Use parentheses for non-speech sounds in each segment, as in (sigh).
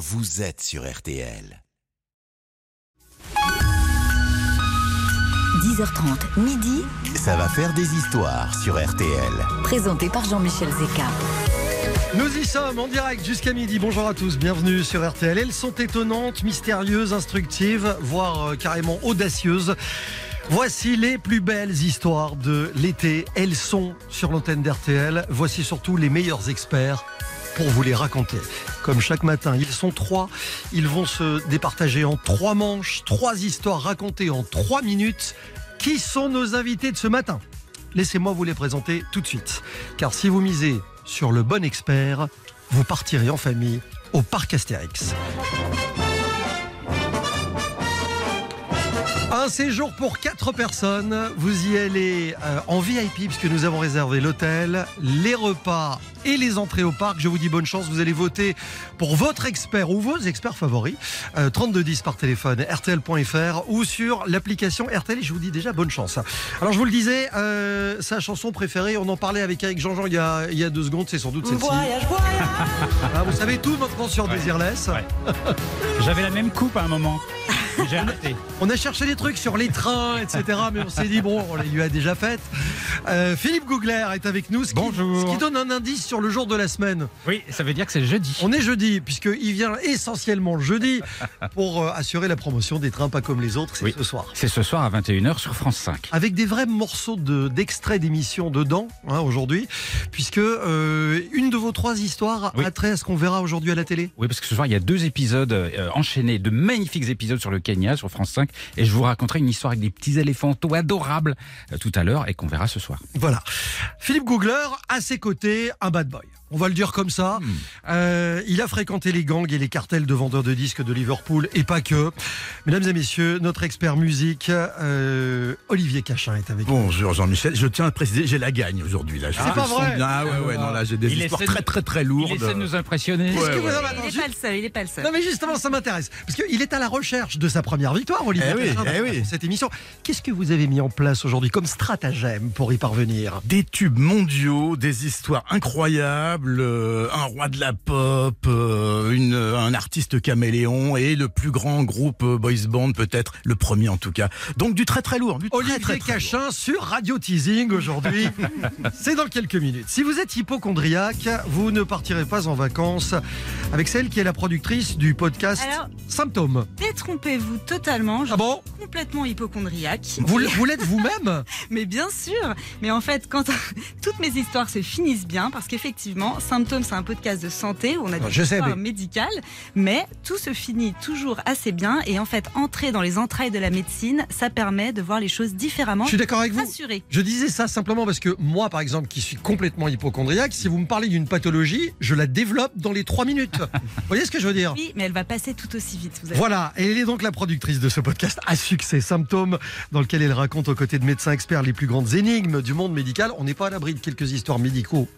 vous êtes sur RTL. 10h30, midi, Ça va faire des histoires sur RTL. présenté par Jean-Michel Zeka. Nous y sommes en direct jusqu'à midi. Bonjour à tous, bienvenue sur RTL. Elles sont étonnantes, mystérieuses, instructives, voire euh, carrément audacieuses. Voici les plus belles histoires de l'été. Elles sont sur l'antenne d'RTL. Voici surtout les meilleurs experts pour vous les raconter. Comme chaque matin, ils sont trois. Ils vont se départager en trois manches, trois histoires racontées en trois minutes. Qui sont nos invités de ce matin? Laissez-moi vous les présenter tout de suite. Car si vous misez sur le bon expert, vous partirez en famille au parc Astérix. Un séjour pour quatre personnes. Vous y allez euh, en VIP puisque nous avons réservé l'hôtel, les repas et les entrées au parc. Je vous dis bonne chance. Vous allez voter pour votre expert ou vos experts favoris. Euh, 3210 par téléphone, rtl.fr ou sur l'application RTL. Et je vous dis déjà bonne chance. Alors je vous le disais, euh, sa chanson préférée, on en parlait avec Eric Jean-Jean il, y a- il y a deux secondes, c'est sans doute celle-ci. Voilà, vous savez tout maintenant sur Désirless. Ouais. J'avais la même coupe à un moment. (laughs) mais J'ai arrêté. On a cherché des trucs sur les trains, etc. Mais on s'est dit, bon, on les lui a déjà faites. Euh, Philippe Gougler est avec nous, ce qui, Bonjour. ce qui donne un indice sur le jour de la semaine. Oui, ça veut dire que c'est jeudi. On est jeudi, puisqu'il vient essentiellement le jeudi pour euh, assurer la promotion des trains pas comme les autres, c'est Oui. ce soir. C'est ce soir à 21h sur France 5. Avec des vrais morceaux de- d'extraits d'émissions dedans, hein, aujourd'hui, puisque euh, une de vos trois histoires Oui. a trait à ce qu'on verra aujourd'hui à la télé. Oui, parce que ce soir, il y a deux épisodes enchaînés, de magnifiques épisodes sur le Kenya, sur France 5. Et je vous raconterai une histoire avec des petits éléphantaux adorables euh, tout à l'heure et qu'on verra ce soir. Voilà. Philippe Googler, à ses côtés, un bad boy. On va le dire comme ça. Hmm. Euh, il a fréquenté les gangs et les cartels de vendeurs de disques de Liverpool et pas que. Mesdames et messieurs, notre expert musique, euh, Olivier Cachin est avec nous. Bonjour Jean-Michel, je tiens à préciser, j'ai la gagne aujourd'hui. là. Je je pas vrai. bien. Ah ouais, ouais, non, là j'ai des Il histoires très très très Il lourdes. essaie de nous impressionner. Ouais, que vous ouais. Il n'est pas le seul, il n'est pas le seul. Non mais justement, ça m'intéresse. Parce qu'il est à la recherche de sa première victoire, Olivier Eh oui, Cachin, eh dans oui. cette émission. Qu'est-ce que vous avez mis en place aujourd'hui comme stratagème pour y parvenir? Des tubes mondiaux, des histoires incroyables, euh, un roi de la pop, euh, une, un artiste caméléon et le plus grand groupe euh, boys band peut-être, le premier en tout cas. Donc du très très lourd. Du Olivier très, très. Cachin sur Radio Teasing aujourd'hui. (laughs) C'est dans quelques minutes. Si vous êtes hypochondriaque, vous ne partirez pas en vacances avec celle qui est la productrice du podcast Alors- Symptômes. Détrompez-vous totalement, je Ah bon suis complètement hypochondriaque. Vous, vous l'êtes vous-même? (laughs) Mais bien sûr Mais en fait, quand (laughs) toutes mes histoires se finissent bien, parce qu'effectivement, Symptômes, c'est un podcast de santé où on a des Je sais, mais- médicales, mais tout se finit toujours assez bien. Et en fait, entrer dans les entrailles de la médecine, ça permet de voir les choses différemment. Je suis d'accord avec vous. Rassuré. Je disais ça simplement parce que moi, par exemple, qui suis complètement hypochondriaque, si vous me parlez d'une pathologie, je la développe dans les trois minutes. (laughs) Vous voyez ce que je veux dire? Oui, mais elle va passer tout aussi vite. Vous Voilà, et elle est donc la productrice de ce podcast à succès Symptômes, dans lequel elle raconte aux côtés de médecins experts les plus grandes énigmes du monde médical. On n'est pas à l'abri de quelques histoires médicaux.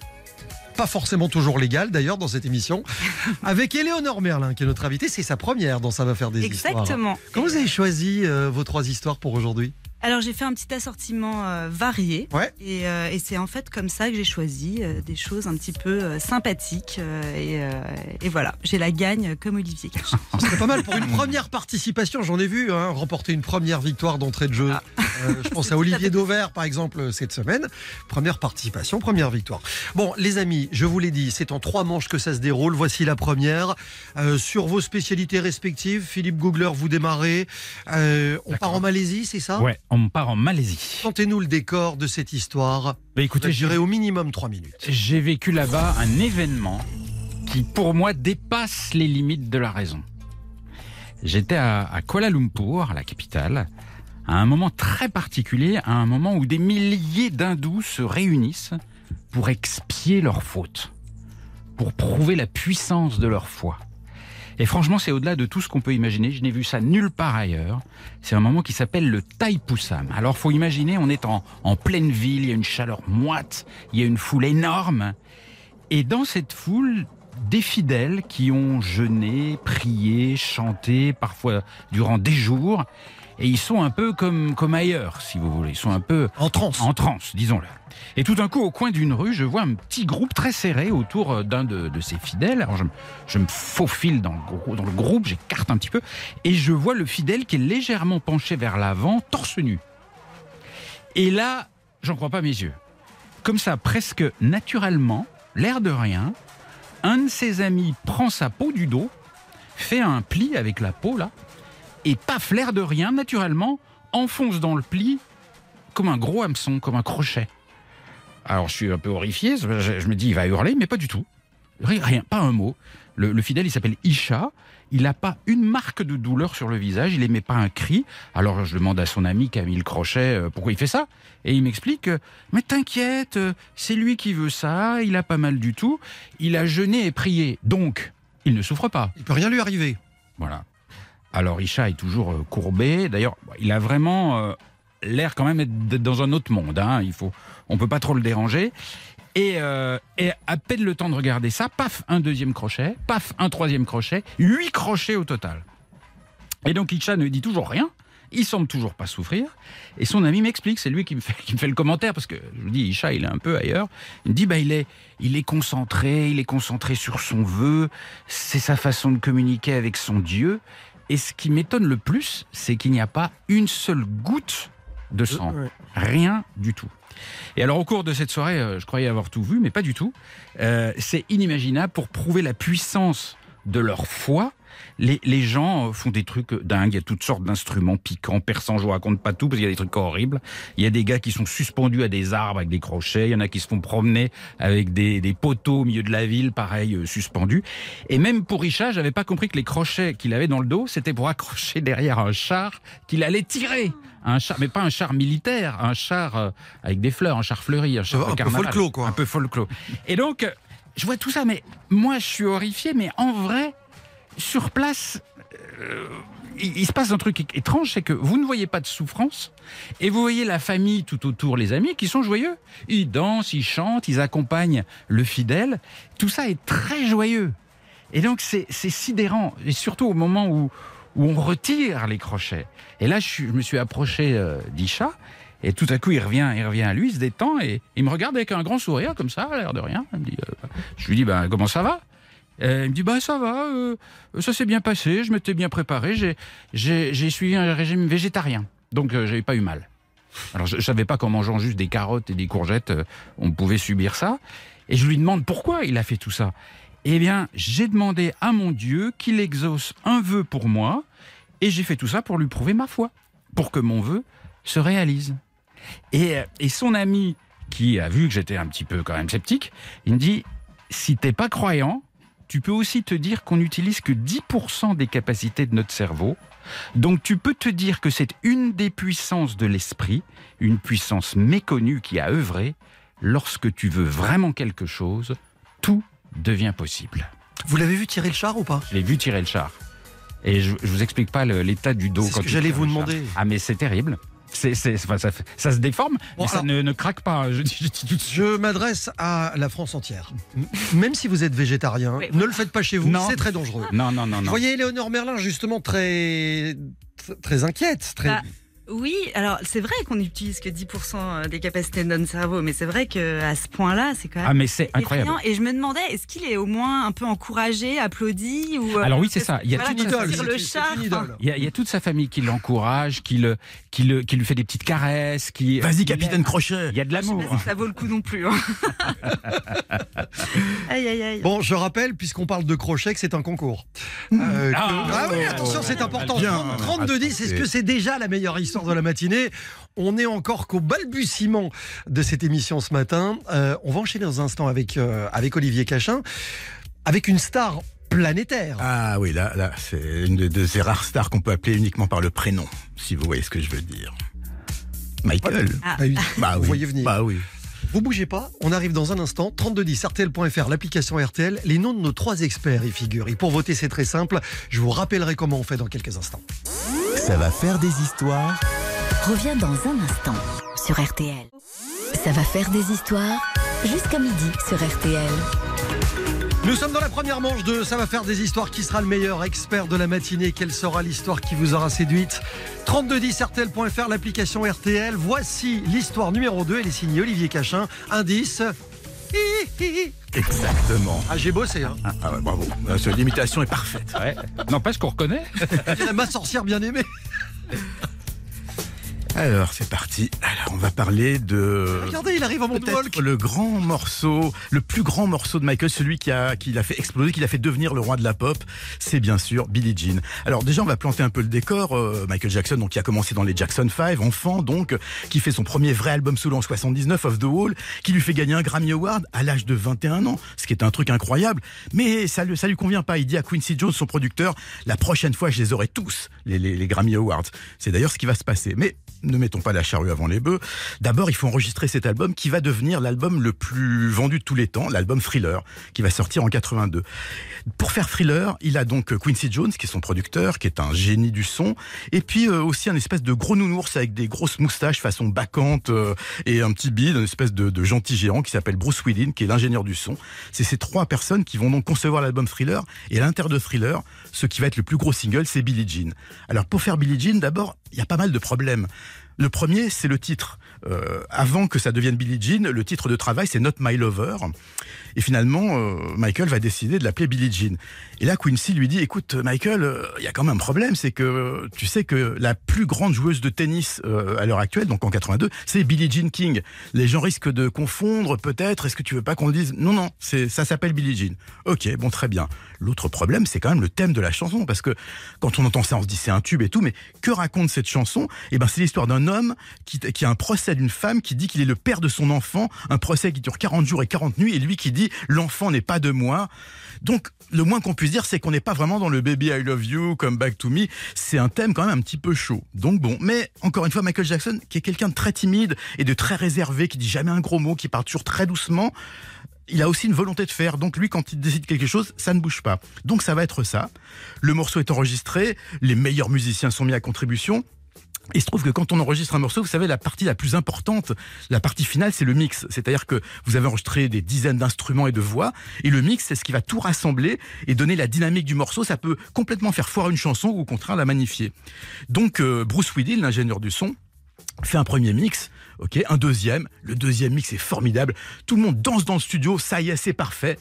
Pas forcément toujours légales d'ailleurs dans cette émission. (laughs) Avec Éléonore Merlin, qui est notre invitée, c'est sa première dans Ça va faire des histoires. Exactement. Comment vous avez choisi euh, vos trois histoires pour aujourd'hui? Alors j'ai fait un petit assortiment euh, varié. Ouais. Et, euh, et c'est en fait comme ça que j'ai choisi euh, des choses un petit peu euh, sympathiques. euh, et, euh, et voilà, j'ai la gagne comme Olivier. Cachin. (laughs) Ce serait pas mal pour une première participation. J'en ai vu hein, remporter une première victoire d'entrée de jeu. Euh, je (laughs) pense à Olivier Dauvert, par exemple, cette semaine. Première participation, première victoire. Bon, les amis, je vous l'ai dit, c'est en trois manches que ça se déroule. Voici la première. Euh, sur vos spécialités respectives, Philippe Googler, vous démarrez. Euh, on part en Malaisie, c'est ça? Ouais, on part en Malaisie. Sentez-nous le décor de cette histoire. Bah écoutez, durer au minimum trois minutes. j'ai vécu là-bas un événement qui, pour moi, dépasse les limites de la raison. J'étais à, à Kuala Lumpur, la capitale, à un moment très particulier, à un moment où des milliers d'hindous se réunissent pour expier leurs fautes, pour prouver la puissance de leur foi. Et franchement, c'est au-delà de tout ce qu'on peut imaginer. Je n'ai vu ça nulle part ailleurs. C'est un moment qui s'appelle le Thaipusam. Alors, faut imaginer, on est en, en pleine ville, il y a une chaleur moite, il y a une foule énorme. Et dans cette foule, des fidèles qui ont jeûné, prié, chanté, parfois durant des jours. Et ils sont un peu comme, comme ailleurs, si vous voulez. Ils sont un peu En transe. en transe, disons-le. Et tout d'un coup, au coin d'une rue, je vois un petit groupe très serré autour euh, d'un de, de ses fidèles. Alors je, me- je me faufile dans le, dans le groupe, j'écarte un petit peu, et je vois le fidèle qui est légèrement penché vers l'avant, torse nu. Et là, j'en crois pas mes yeux. Comme ça, presque naturellement, l'air de rien, un de ses amis prend sa peau du dos, fait un pli avec la peau là, et paf, l'air de rien, naturellement, enfonce dans le pli comme un gros hameçon, comme un crochet. Alors je suis un peu horrifié, je, me dis il va hurler, mais pas du tout. Rien, pas un mot. Le, le fidèle, il s'appelle Isha. Il n'a pas une marque de douleur sur le visage, il émet pas un cri. Alors je demande à son ami qui a mis le crochet euh, pourquoi il fait ça. Et il m'explique euh, Mais t'inquiète, euh, c'est lui qui veut ça, il a pas mal du tout. Il a jeûné et prié, donc il ne souffre pas. Il peut rien lui arriver. Voilà. Alors Isha est toujours euh, courbé. D'ailleurs, il a vraiment euh, l'air quand même d'être dans un autre monde. Hein. Il faut, on peut pas trop le déranger. Et, euh, et à peine le temps de regarder ça, paf, un deuxième crochet, paf, un troisième crochet, huit crochets au total. Et donc Isha ne dit toujours rien. Il semble toujours pas souffrir. Et son ami m'explique, c'est lui qui me, fait, qui me fait le commentaire, parce que je vous dis, Isha, il est un peu ailleurs. Il me dit, bah, il est, il est concentré, il est concentré sur son vœu, c'est sa façon de communiquer avec son Dieu. Et ce qui m'étonne le plus, c'est qu'il n'y a pas une seule goutte de sang. Ouais. Rien du tout. Et alors au cours de cette soirée, euh, je croyais avoir tout vu, mais pas du tout. Euh, c'est inimaginable pour prouver la puissance de leur foi. Les, les gens font des trucs dingues. Il y a toutes sortes d'instruments piquants, perçants. Je vous raconte pas tout parce qu'il y a des trucs horribles. Il y a des gars qui sont suspendus à des arbres avec des crochets. Il y en a qui se font promener avec des, des poteaux au milieu de la ville, pareil, euh, suspendus. Et même pour Richard, j'avais pas compris que les crochets qu'il avait dans le dos, c'était pour (laughs) accrocher derrière un char qu'il allait tirer. Un char, mais pas un char militaire, un char euh, avec des fleurs, un char fleuri, un char Un de peu carnaval. folklore, quoi. Un peu folklore. Et donc, euh, je vois tout ça, mais moi, je suis horrifié, mais en vrai, sur place, euh, il, se passe un truc étrange, c'est que vous ne voyez pas de souffrance, et vous voyez la famille tout autour, les amis, qui sont joyeux. Ils dansent, ils chantent, ils accompagnent le fidèle. Tout ça est très joyeux. Et donc, c'est sidérant, et surtout au moment où, on retire les crochets. Et là, je, me suis approché euh, d'Isha, et tout à coup, il revient, il revient à lui, il se détend, et il me regarde avec un grand sourire, comme ça, à l'air de rien. Euh, je lui dis, ben, comment ça va? Euh, Il me dit, bah ça va, euh, ça s'est bien passé, je m'étais bien préparé, j'ai- suivi un régime végétarien, donc euh, j'avais pas eu mal. Alors je, je savais pas qu'en mangeant juste des carottes et des courgettes, euh, on pouvait subir ça. Et je lui demande pourquoi il a fait tout ça. Eh bien, j'ai demandé à mon Dieu qu'il exauce un vœu pour moi, et j'ai fait tout ça pour lui prouver ma foi, pour que mon vœu se réalise. Et, et son ami, qui a vu que j'étais un petit peu quand même sceptique, il me dit, si t'es pas croyant, tu peux aussi te dire qu'on n'utilise que 10% des capacités de notre cerveau. Donc tu peux te dire que c'est une des puissances de l'esprit, une puissance méconnue qui a œuvré. Lorsque tu veux vraiment quelque chose, tout devient possible. Vous l'avez vu tirer le char ou pas? Je l'ai vu tirer le char. Et je, je vous explique pas l'état du dos. C'est ce quand que j'allais vous demander. Ah mais c'est terrible. C'est, c'est, enfin, ça, se déforme, Bon, mais ça ne, ne craque pas. Je dis, je m'adresse à la France entière. Même si vous êtes végétarien, Oui. ne le faites pas chez vous, Non. c'est très dangereux. Non, non, non, Vous voyez Éléonore Merlin justement très très, très inquiète, très Bah, Oui, alors c'est vrai qu'on n'utilise que 10% des capacités de notre cerveau, mais c'est vrai qu'à ce point-là, c'est quand même Ah mais c'est incroyable. Et je me demandais, est-ce qu'il est au moins un peu encouragé, applaudi ou euh, Alors oui, c'est ça. Il y a voilà, toute idole. le c'est char. une idole. Il y, a, il y a toute sa famille qui l'encourage, qui, le, qui, le, qui lui fait des petites caresses, qui. Vas-y, capitaine. Crochet. Il y a de sais l'amour. si ça vaut le coup non plus. hein. (laughs) aïe aïe aïe. Bon, je rappelle, puisqu'on parle de crochet, que c'est un concours. Euh, que- Ah. Ah oui, attention, c'est important. Bien. 32-10, est-ce que c'est déjà la meilleure histoire de la matinée On est encore qu'au balbutiement de cette émission ce matin. Euh, on va enchaîner dans un instant avec, euh, avec Olivier Cachin, avec une star planétaire. Ah oui, là, là, c'est une de, de ces rares stars qu'on peut appeler uniquement par le prénom, si vous voyez ce que je veux dire. Michael. Ah. Ah oui, Bah vous voyez venir. Bah oui. Vous bougez pas, on arrive dans un instant. 3210 RTL.fr, l'application RTL. Les noms de nos trois experts y figurent. Et pour voter, c'est très simple. Je vous rappellerai comment on fait dans quelques instants. Ça va faire des histoires. Reviens dans un instant sur RTL. Ça va faire des histoires jusqu'à midi sur RTL. Nous sommes dans la première manche de Ça va faire des histoires. Qui sera le meilleur expert de la matinée Quelle sera l'histoire qui vous aura séduite 3210 RTL.fr, l'application RTL. Voici l'histoire numéro 2. Elle est signée Olivier Cachin. Indice. Hi, hi, hi. Exactement. Ah, j'ai bossé. Hein. Ah, ah ouais, bravo. Euh, L'imitation est parfaite. Ouais. N'empêche qu'on reconnaît. (laughs) Ma sorcière bien aimée. Alors, c'est parti. Alors, on va parler de... Regardez, il arrive en moonwalk. Le grand morceau, le plus grand morceau de Michael, celui qui a, qui l'a fait exploser, qui l'a fait devenir le roi de la pop, c'est bien sûr Billie Jean. Alors déjà, on va planter un peu le décor. Euh, Michael Jackson, donc qui a commencé dans les Jackson 5, enfant, donc qui fait son premier vrai album solo en 79, Off the Wall, qui lui fait gagner un Grammy Award à l'âge de 21 ans, ce qui est un truc incroyable. Mais ça, lui- ça lui convient pas. Il dit à Quincy Jones, son producteur, la prochaine fois, je les aurai tous les, les, les Grammy Awards. C'est d'ailleurs ce qui va se passer. Mais ne mettons pas la charrue avant les bœufs. D'abord, il faut enregistrer cet album qui va devenir l'album le plus vendu de tous les temps, l'album Thriller, qui va sortir en 82. Pour faire Thriller, il a donc Quincy Jones, qui est son producteur, qui est un génie du son, et puis euh, aussi un espèce de gros nounours avec des grosses moustaches façon bacchante euh, et un petit bide, une espèce de, de gentil géant qui s'appelle Bruce Whedon, qui est l'ingénieur du son. C'est ces trois personnes qui vont donc concevoir l'album Thriller, et à l'intérieur de Thriller, ce qui va être le plus gros single, c'est Billie Jean. Alors pour faire Billie Jean, d'abord, il y a pas mal de problèmes. Le premier, c'est le titre. Euh, avant que ça devienne Billie Jean, le titre de travail, c'est Not My Lover. Et finalement, euh, Michael va décider de l'appeler Billie Jean. Et là, Quincy lui dit, écoute, Michael, euh, il y a quand même un problème, c'est que tu sais que la plus grande joueuse de tennis euh, à l'heure actuelle, donc en 82, c'est Billie Jean King. Les gens risquent de confondre, peut-être. Est-ce que tu veux pas qu'on le dise? Non, non, c'est ça s'appelle Billie Jean. Ok, bon, très bien. L'autre problème, c'est quand même le thème de la chanson, parce que quand on entend ça, on se dit c'est un tube et tout, mais que raconte cette chanson? Eh ben, c'est l'histoire d'un homme qui, qui a un procès d'une femme qui dit qu'il est le père de son enfant, un procès qui dure 40 jours et 40 nuits, et lui qui dit l'enfant n'est pas de moi. Donc, le moins qu'on puisse dire, c'est qu'on n'est pas vraiment dans le baby I love you, come back to me. C'est un thème quand même un petit peu chaud. Donc bon, mais encore une fois, Michael Jackson, qui est quelqu'un de très timide et de très réservé, qui dit jamais un gros mot, qui parle toujours très doucement, il a aussi une volonté de faire. Donc lui, quand il décide quelque chose, ça ne bouge pas. Donc ça va être ça. Le morceau est enregistré, les meilleurs musiciens sont mis à contribution. Il se trouve que quand on enregistre un morceau, vous savez, la partie la plus importante, la partie finale, c'est le mix. C'est-à-dire que vous avez enregistré des dizaines d'instruments et de voix, et le mix, c'est ce qui va tout rassembler et donner la dynamique du morceau. Ça peut complètement faire foire une chanson ou au contraire la magnifier. Donc euh, Bruce Weedle, l'ingénieur du son, fait un premier mix, ok, un deuxième. Le deuxième mix est formidable. Tout le monde danse dans le studio, ça y est, c'est parfait.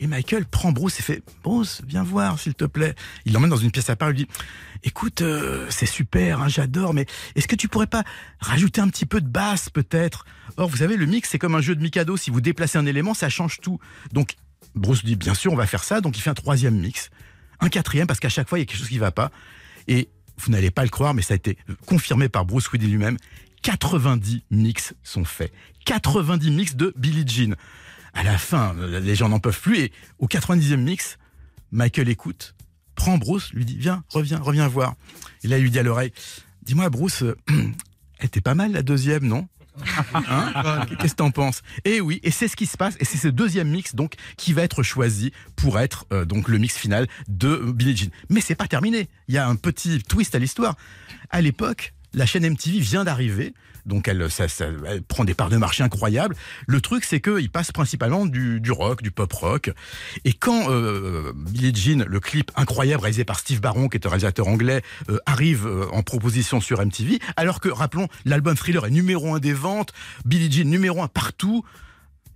Et Michael prend Bruce et fait Bruce, viens voir, s'il te plaît. Il l'emmène dans une pièce à part, il lui dit Écoute, euh, c'est super, hein, j'adore, mais est-ce que tu pourrais pas rajouter un petit peu de basse, peut-être? Or, vous savez, le mix, c'est comme un jeu de Mikado. Si vous déplacez un élément, ça change tout. Donc, Bruce dit Bien sûr, on va faire ça. Donc, il fait un troisième mix, un quatrième, parce qu'à chaque fois, il y a quelque chose qui va pas. Et vous n'allez pas le croire, mais ça a été confirmé par Bruce Willis lui-même. 90 mix sont faits. 90 mix de Billie Jean. À la fin, les gens n'en peuvent plus. Et au 90e mix, Michael écoute, prend Bruce, lui dit Viens, reviens, reviens voir. Et là, il lui dit à l'oreille Dis-moi, Bruce, (clears throat) elle était pas mal la deuxième, non? (laughs) Hein? Qu'est-ce que t'en penses? Et oui, et c'est ce qui se passe, et c'est ce deuxième mix donc qui va être choisi pour être euh, donc le mix final de Billie Jean. Mais c'est pas terminé. Il y a un petit twist à l'histoire. À l'époque, la chaîne MTV vient d'arriver. Donc elle, prend des parts de marché incroyables. Le truc, c'est qu'il passe principalement du, du rock, du pop rock. Et quand euh, Billie Jean, le clip incroyable réalisé par Steve Barron, qui est un réalisateur anglais, euh, arrive euh, en proposition sur MTV, alors que, rappelons, l'album Thriller est numéro un des ventes, Billie Jean numéro un partout,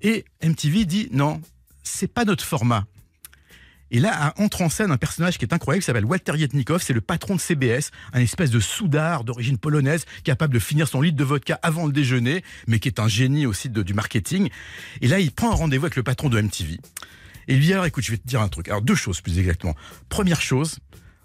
et MTV dit non, c'est pas notre format. Et là entre en scène un personnage qui est incroyable, qui s'appelle Walter Yetnikoff, c'est le patron de CBS, un espèce de soudard d'origine polonaise, capable de finir son litre de vodka avant le déjeuner, mais qui est un génie aussi de- du marketing. Et là, il prend un rendez-vous avec le patron de MTV. Et il lui dit alors écoute, je vais te dire un truc. Alors deux choses plus exactement. Première chose,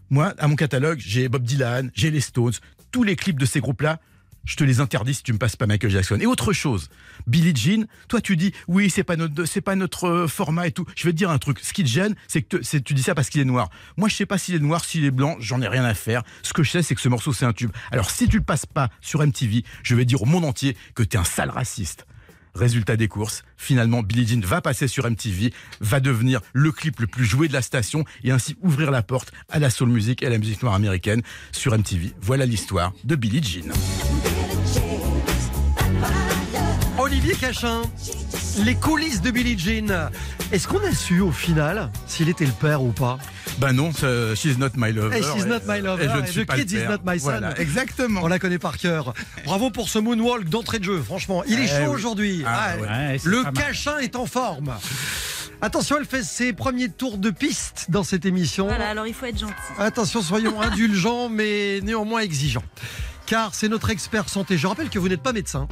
moi, à mon catalogue, j'ai Bob Dylan, j'ai les Stones, tous les clips de ces groupes-là, je te les interdis si tu me passes pas Michael Jackson. Et autre chose, Billie Jean, toi tu dis oui c'est pas notre c'est pas notre euh, format et tout. Je vais te dire un truc. Ce qui te gêne, c'est que tu dis ça parce qu'il est noir. Moi je sais pas s'il est noir, s'il est blanc, j'en ai rien à faire. Ce que je sais c'est que ce morceau c'est un tube. Alors si tu le passes pas sur MTV, je vais dire au monde entier que t'es un sale raciste. Résultat des courses, finalement Billie Jean va passer sur MTV, va devenir le clip le plus joué de la station et ainsi ouvrir la porte à la soul music et à la musique noire américaine sur MTV. Voilà l'histoire de Billie Jean. Olivier Cachin. Les coulisses de Billie Jean. Est-ce qu'on a su au final s'il était le père ou pas? Ben non, euh, She's Not My Lover. Hey, she's not my lover, Et je et ne suis The pas le Kid is not my son. Voilà, exactement. On la connaît par cœur. Bravo pour ce moonwalk d'entrée de jeu. Franchement, il est Eh chaud oui. aujourd'hui. Ah, Ah, ouais. Ouais, c'est Le cachin est en forme. Attention, elle fait ses premiers tours de piste dans cette émission. Voilà, alors il faut être gentil. Attention, soyons (laughs) indulgents, mais néanmoins exigeants. Car c'est notre expert santé. Je rappelle que vous n'êtes pas médecin.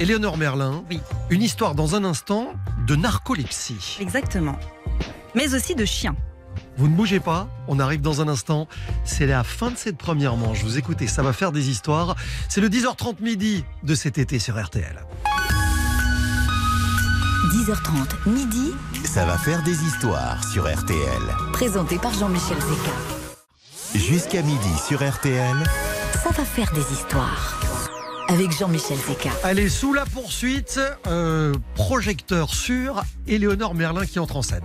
Éléonore Merlin. Oui. Une histoire dans un instant de narcolepsie. Exactement. Mais aussi de chiens. Vous ne bougez pas, on arrive dans un instant. C'est la fin de cette première manche. Vous écoutez, ça va faire des histoires. C'est le 10h30 midi de cet été sur RTL. 10h30 midi, Ça va faire des histoires sur RTL. présenté par Jean-Michel Zeka. Jusqu'à midi sur RTL. Ça va faire des histoires. Avec Jean-Michel Zeka. Allez, sous la poursuite, euh, projecteur sur Éléonore Merlin qui entre en scène.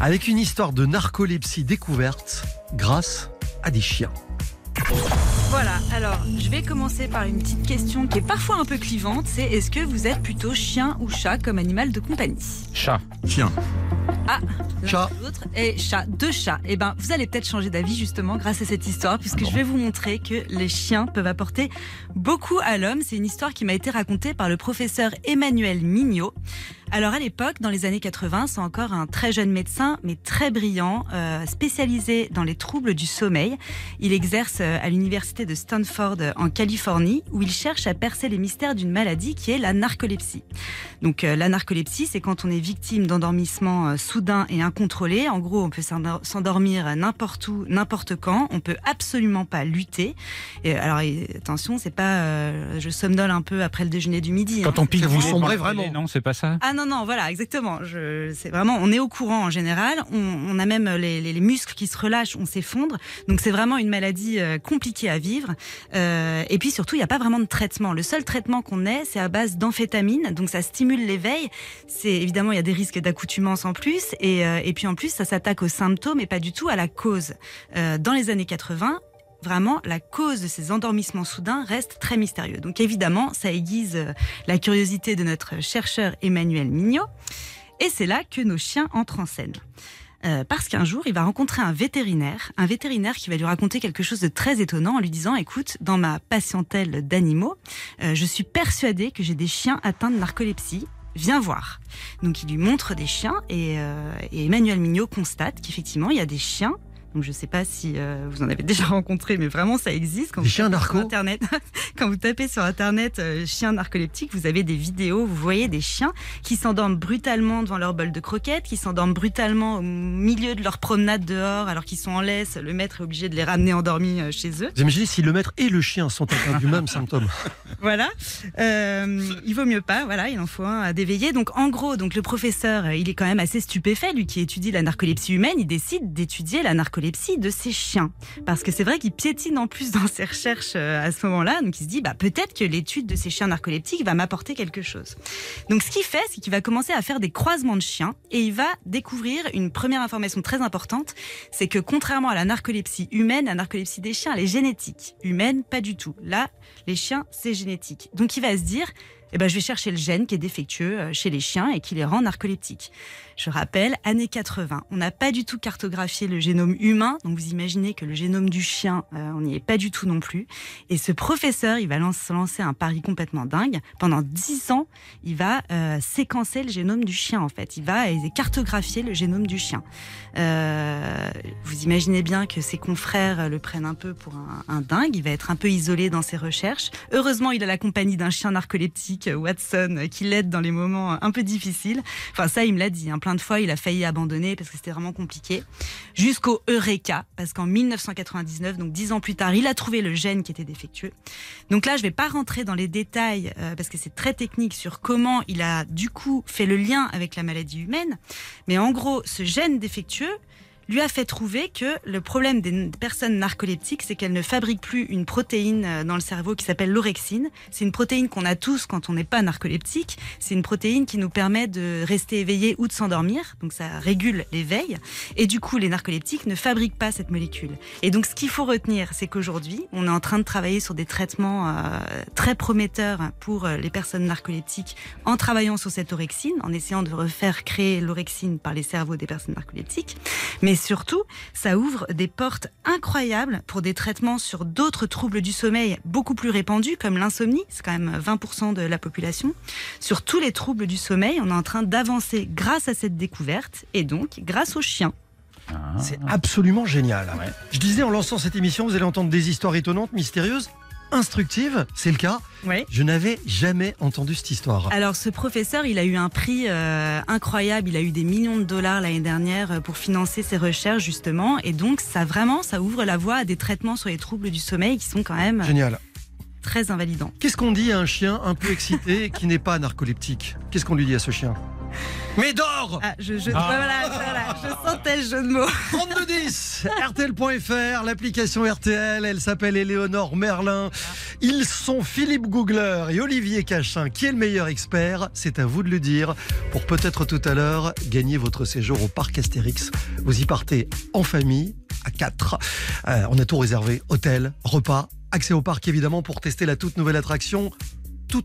Avec une histoire de narcolepsie découverte grâce à des chiens. Voilà, alors je vais commencer par une petite question qui est parfois un peu clivante, c'est est-ce que vous êtes plutôt chien ou chat comme animal de compagnie? Chat. Chien. Ah, Chat. l'autre et chat, deux chats. Eh ben, vous allez peut-être changer d'avis justement grâce à cette histoire, puisque je vais vous montrer que les chiens peuvent apporter beaucoup à l'homme. C'est une histoire qui m'a été racontée par le professeur Emmanuel Mignot. Alors à l'époque, dans les années 80, c'est encore un très jeune médecin, mais très brillant, euh, spécialisé dans les troubles du sommeil. Il exerce euh, à l'université de Stanford euh, en Californie, où il cherche à percer les mystères d'une maladie qui est la narcolepsie. Donc euh, la narcolepsie, c'est quand on est victime d'endormissement euh, soudain et incontrôlé. En gros, on peut s'endor- s'endormir n'importe où, n'importe quand. On peut absolument pas lutter. Et, alors et, attention, c'est pas euh, je somnole un peu après le déjeuner du midi. hein. Quand on pique Que vous sombrez vraiment. Non, c'est pas ça. Ah non non voilà exactement. C'est vraiment on est au courant en général. On, a même les, les- les muscles qui se relâchent on s'effondre. Donc c'est vraiment une maladie euh, compliquée à vivre. Euh, et puis surtout il n'y a pas vraiment de traitement. Le seul traitement qu'on ait c'est à base d'amphétamine donc ça stimule l'éveil. C'est évidemment il y a des risques d'accoutumance en plus. Et, euh, et puis en plus ça s'attaque aux symptômes et pas du tout à la cause. Dans les années 80 Vraiment, la cause de ces endormissements soudains reste très mystérieux. Donc évidemment, ça aiguise euh, la curiosité de notre chercheur Emmanuel Mignot. Et c'est là que nos chiens entrent en scène. Euh, parce qu'un jour, il va rencontrer un vétérinaire, un vétérinaire qui va lui raconter quelque chose de très étonnant en lui disant, écoute, dans ma patientèle d'animaux, euh, je suis persuadé que j'ai des chiens atteints de narcolepsie. Viens voir. Donc il lui montre des chiens et, et Emmanuel Mignot constate qu'effectivement il y a des chiens. Donc je ne sais pas si euh, vous en avez (laughs) déjà rencontré, mais vraiment ça existe. Quand Des vous chiens tapez narcos sur Internet, (laughs) quand vous tapez sur Internet euh, chiens narcoleptiques, vous avez des vidéos, vous voyez des chiens qui s'endorment brutalement devant leur bol de croquettes, qui s'endorment brutalement au milieu de leur promenade dehors alors qu'ils sont en laisse. Le maître est obligé de les ramener endormis euh, chez eux. Vous imaginez si le maître et le chien sont atteints du même symptôme (laughs) Voilà. Euh, il vaut mieux pas. Voilà, il en faut un à d'éveiller. Donc, en gros, donc le professeur, il est quand même assez stupéfait, lui qui étudie la narcolepsie humaine. Il décide d'étudier la narcolepsie de ses chiens, parce que c'est vrai qu'il piétine en plus dans ses recherches euh, à ce moment-là. Donc, il se dit, bah peut-être que l'étude de ces chiens narcoleptiques va m'apporter quelque chose. Donc, ce qu'il fait, c'est qu'il va commencer à faire des croisements de chiens et il va découvrir une première information très importante, c'est que contrairement à la narcolepsie humaine, la narcolepsie des chiens, elle est génétique. Humaine, pas du tout. Là, les chiens, c'est génétique. Donc il va se dire, eh ben, je vais chercher le gène qui est défectueux euh, chez les chiens et qui les rend narcoleptiques. Je rappelle, années 80, on n'a pas du tout cartographié le génome humain, donc vous imaginez que le génome du chien, euh, on n'y est pas du tout non plus. Et ce professeur, il va lance- lancer un pari complètement dingue. Pendant 10 ans, il va euh, séquencer le génome du chien, en fait. Il va cartographier le génome du chien. Euh, vous imaginez bien que ses confrères le prennent un peu pour un, dingue. Il va être un peu isolé dans ses recherches. Heureusement, il a la compagnie d'un chien narcoleptique, Watson, qui l'aide dans les moments un peu difficiles. Enfin, ça, il me l'a dit. hein. Plein de fois, il a failli abandonner parce que c'était vraiment compliqué. Jusqu'au Eureka, parce qu'en 1999, donc dix ans plus tard, il a trouvé le gène qui était défectueux. Donc là, je vais pas rentrer dans les détails euh, parce que c'est très technique sur comment il a du coup fait le lien avec la maladie humaine. Mais en gros, ce gène défectueux, lui a fait trouver que le problème des personnes narcoleptiques, c'est qu'elles ne fabriquent plus une protéine euh, dans le cerveau qui s'appelle l'orexine. C'est une protéine qu'on a tous quand on n'est pas narcoleptique. C'est une protéine qui nous permet de rester éveillé ou de s'endormir. Donc ça régule l'éveil. Et du coup, les narcoleptiques ne fabriquent pas cette molécule. Et donc ce qu'il faut retenir, c'est qu'aujourd'hui, on est en train de travailler sur des traitements euh, très prometteurs pour euh, les personnes narcoleptiques en travaillant sur cette orexine, en essayant de refaire créer l'orexine par les cerveaux des personnes narcoleptiques. Mais surtout, ça ouvre des portes incroyables pour des traitements sur d'autres troubles du sommeil beaucoup plus répandus, comme l'insomnie, c'est quand même 20% de la population. Sur tous les troubles du sommeil, on est en train d'avancer grâce à cette découverte et donc grâce aux chiens. C'est absolument génial. Je disais en lançant cette émission, vous allez entendre des histoires étonnantes, mystérieuses, instructives. C'est le cas. Oui. Je n'avais jamais entendu cette histoire. Alors ce professeur, il a eu un prix euh, incroyable, il a eu des millions de dollars l'année dernière euh, pour financer ses recherches justement, et donc ça vraiment, ça ouvre la voie à des traitements sur les troubles du sommeil qui sont quand même euh, Génial. très invalidants. Qu'est-ce qu'on dit à un chien un peu excité qui n'est pas narcoleptique? Qu'est-ce qu'on lui dit à ce chien? Mais dors Ah, je, je, voilà, voilà, je sentais le jeu de mots. (laughs) 3210 RTL.fr, l'application RTL, elle s'appelle Éléonore Merlin. Ils sont Philippe Googler et Olivier Cachin. Qui est le meilleur expert C'est à vous de le dire. Pour peut-être tout à l'heure gagner votre séjour au parc Astérix. Vous y partez en famille, à 4. on a tout réservé hôtel, repas, accès au parc évidemment pour tester la toute nouvelle attraction Tout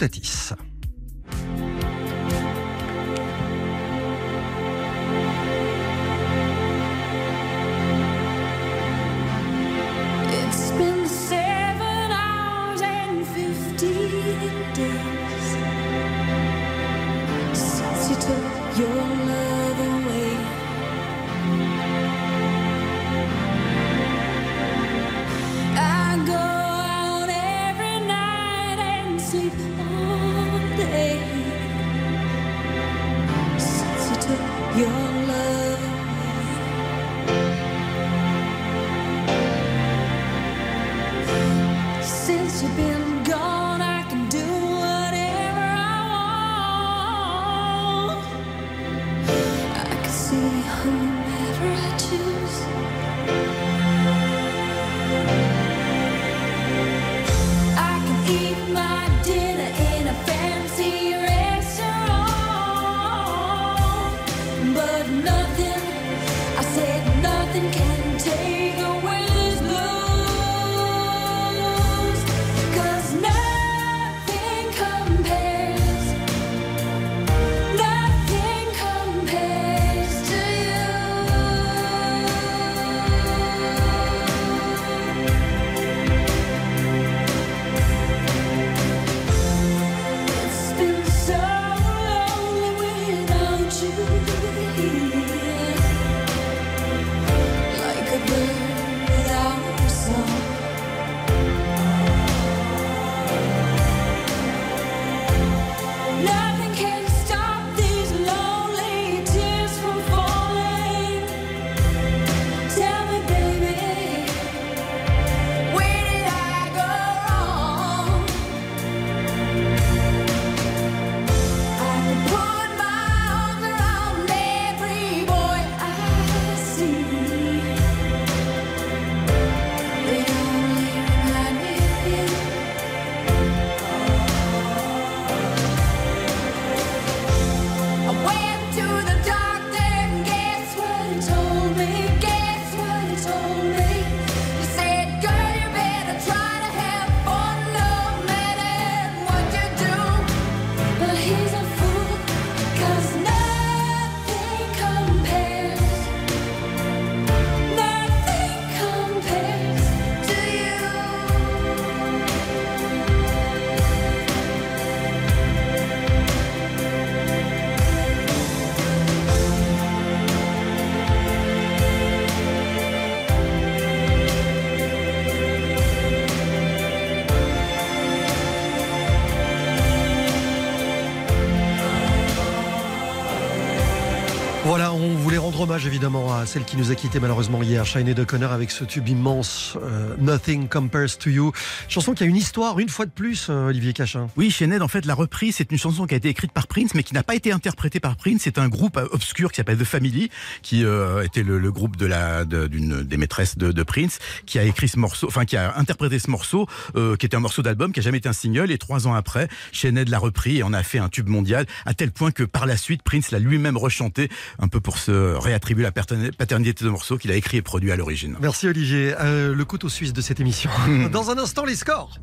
rendre hommage évidemment à celle qui nous a quitté malheureusement hier, Sinead O'Connor, avec ce tube immense, euh, Nothing Compares to You. Chanson qui a une histoire, une fois de plus, euh, Olivier Cachin. Oui, Sinead, en fait, la reprise, c'est une chanson qui a été écrite par Prince, mais qui n'a pas été interprétée par Prince. C'est un groupe euh, obscur qui s'appelle The Family, qui était le, groupe de la d'une des maîtresses de, Prince, qui a écrit ce morceau, enfin qui a interprété ce morceau, qui était un morceau d'album, qui a jamais été un single. Et trois ans après, Sinead l'a repris et en a fait un tube mondial, à tel point que par la suite, Prince l'a lui-même rechanté, un peu pour se réattribuer la patern- paternité de morceau qu'il a écrit et produit à l'origine. Merci Olivier. Euh, le couteau suisse de cette émission. Dans un instant, les scores.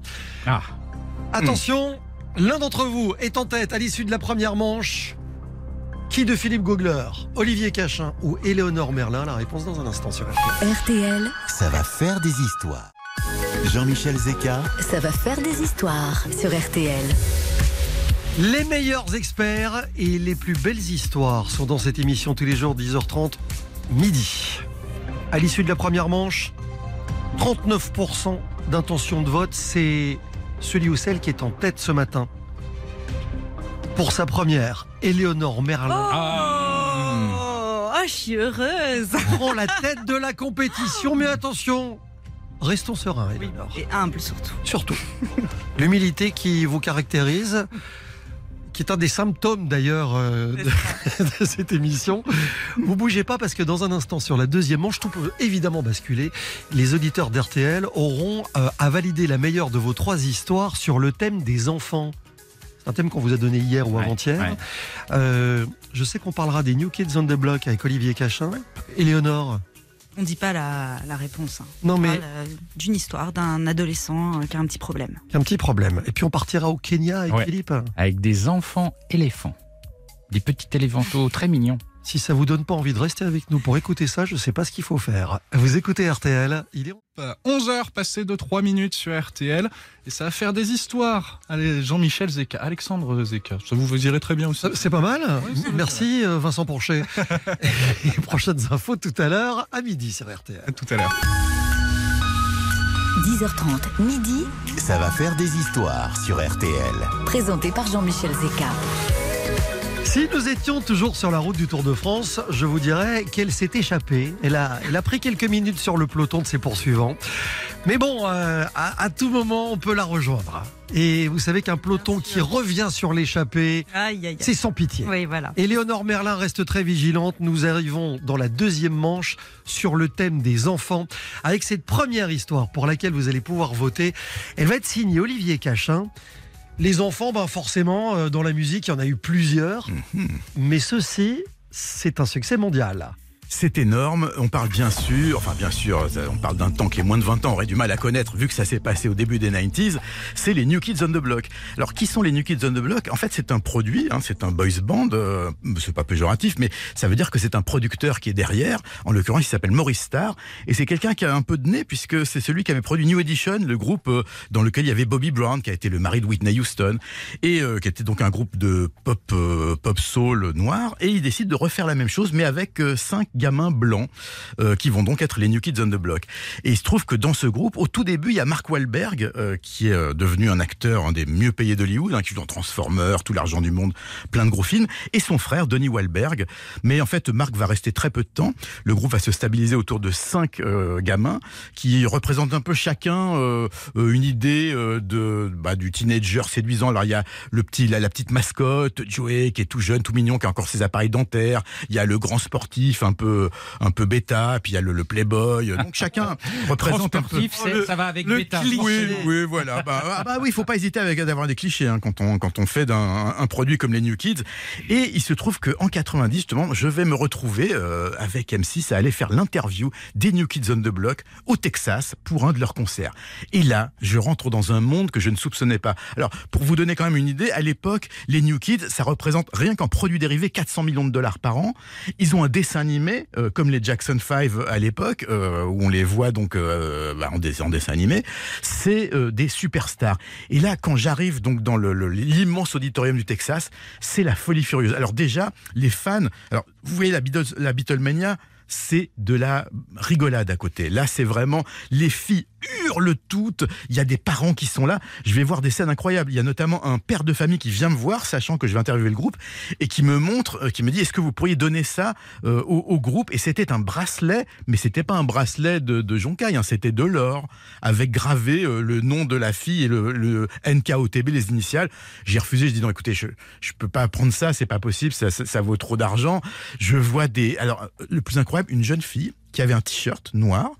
Ah, Attention, l'un d'entre vous est en tête à l'issue de la première manche. Qui de Philippe Googler, Olivier Cachin ou Éléonore Merlin? La réponse dans un instant sur RTL. RTL, Ça va faire des histoires. Jean-Michel Zeka, ça va faire des histoires sur RTL. Les meilleurs experts et les plus belles histoires sont dans cette émission tous les jours 10h30 midi. À l'issue de la première manche, 39% d'intention de vote, c'est celui ou celle qui est en tête ce matin. Pour sa première, Éléonore Merlin Oh, ah, je suis heureuse. (laughs) prend la tête de la compétition, mais attention, restons sereins, Éléonore. Et humble surtout. Surtout, l'humilité qui vous caractérise, qui est un des symptômes d'ailleurs euh, de, (laughs) de cette émission. Vous bougez pas parce que dans un instant, sur la deuxième manche, tout peut évidemment basculer. Les auditeurs d'RTL auront euh, à valider la meilleure de vos trois histoires sur le thème des enfants. C'est un thème qu'on vous a donné hier ou Ouais, avant-hier. ouais. Euh, je sais qu'on parlera des New Kids on the Block avec Olivier Cachin. Éléonore, On dit pas la, la réponse. hein. non On mais parle euh, d'une histoire d'un adolescent euh, qui a un petit problème. un petit problème. Et puis on partira au Kenya avec Ouais. Philippe. avec des enfants éléphants. Des petits éléphantaux très mignons. Si ça vous donne pas envie de rester avec nous pour écouter ça, je sais pas ce qu'il faut faire. Vous écoutez RTL, il est 11h passées de 3 minutes sur RTL et ça va faire des histoires. Allez, Jean-Michel Zeka, Alexandre Zeka, ça vous, vous irez très bien aussi. Ça, C'est pas mal. Oui, Merci euh, Vincent Porcher. (laughs) Et prochaines infos tout à l'heure à midi sur RTL. À tout à l'heure. 10h30, midi, ça va faire des histoires sur RTL. présenté par Jean-Michel Zeka. Si nous étions toujours sur la route du Tour de France, je vous dirais qu'elle s'est échappée. Elle a, elle a pris quelques minutes sur le peloton de ses poursuivants. Mais bon, euh, à, à tout moment, on peut la rejoindre. Et vous savez qu'un peloton qui revient sur l'échappée, c'est sans pitié. Oui, voilà. Éléonore Merlin reste très vigilante. Nous arrivons dans la deuxième manche sur le thème des enfants avec cette première histoire pour laquelle vous allez pouvoir voter. Elle va être signée Olivier Cachin. Les enfants, ben forcément, euh, dans la musique, il y en a eu plusieurs. Mais ceci, c'est un succès mondial. C'est énorme. On parle bien sûr, enfin bien sûr, ça- on parle d'un temps qui est moins de 20 ans, on aurait du mal à connaître vu que ça s'est passé au début des 90s. C'est les New Kids on the Block. Alors qui sont les New Kids on the Block? En fait, c'est un produit, hein, c'est un boys band. euh, c'est pas péjoratif, mais ça veut dire que c'est un producteur qui est derrière. En l'occurrence, il s'appelle Maurice Starr et c'est quelqu'un qui a un peu de nez puisque c'est celui qui avait produit New Edition, le groupe euh, dans lequel il y avait Bobby Brown qui a été le mari de Whitney Houston et euh, qui était donc un groupe de pop euh, pop soul noir. Et il décide de refaire la même chose, mais avec euh, cinq gamins blancs euh, qui vont donc être les New Kids on the Block. Et il se trouve que dans ce groupe, au tout début, il y a Mark Wahlberg, euh, qui est euh, devenu un acteur, un des mieux payés d'Hollywood, hein, qui joue dans Transformers, tout l'argent du monde, plein de gros films, et son frère, Donnie Wahlberg. Mais en fait, Mark va rester très peu de temps. Le groupe va se stabiliser autour de cinq gamins qui représentent un peu chacun une idée de bah, du teenager séduisant. Alors il y a le petit, la, la petite mascotte, Joey, qui est tout jeune, tout mignon, qui a encore ses appareils dentaires. Il y a le grand sportif, un peu un peu bêta, puis il y a le, le playboy. Donc chacun (laughs) représente un peu. C'est- ça va avec le bêta. cliché. Oui, oui, voilà. Bah, ah bah oui, il faut pas hésiter avec d'avoir des clichés hein, quand on quand on fait d'un un produit comme les New Kids. Et il se trouve que en 90 justement, je vais me retrouver euh, avec M6 à aller faire l'interview des New Kids on the Block au Texas pour un de leurs concerts. Et là, je rentre dans un monde que je ne soupçonnais pas. Alors, pour vous donner quand même une idée, à l'époque, les New Kids, ça représente rien qu'en produits dérivés 400 millions de dollars par an. Ils ont un dessin animé euh, comme les Jackson 5 à l'époque, euh, où on les voit donc euh, bah, en, dessin, animé. C'est des superstars. Et là, quand j'arrive donc dans l'immense auditorium du Texas, c'est la folie furieuse. Alors déjà, les fans. Alors, vous voyez la, la Beatlemania c'est de la rigolade à côté. Là, c'est vraiment les filles hurlent toutes. Il y a des parents qui sont là. Je vais voir des scènes incroyables. Il y a notamment un père de famille qui vient me voir, sachant que je vais interviewer le groupe, et qui me montre, euh, qui me dit est-ce que vous pourriez donner ça euh, au, groupe? Et c'était un bracelet, mais c'était pas un bracelet de, de Joncaille, hein, c'était de l'or avec gravé euh, le nom de la fille et le, NKOTB, les initiales. J'ai refusé. Je dis non, écoutez, je je peux pas prendre ça, c'est pas possible, ça, ça, vaut trop d'argent. Je vois des. Alors, le plus incroyable, une jeune fille qui avait un t-shirt noir.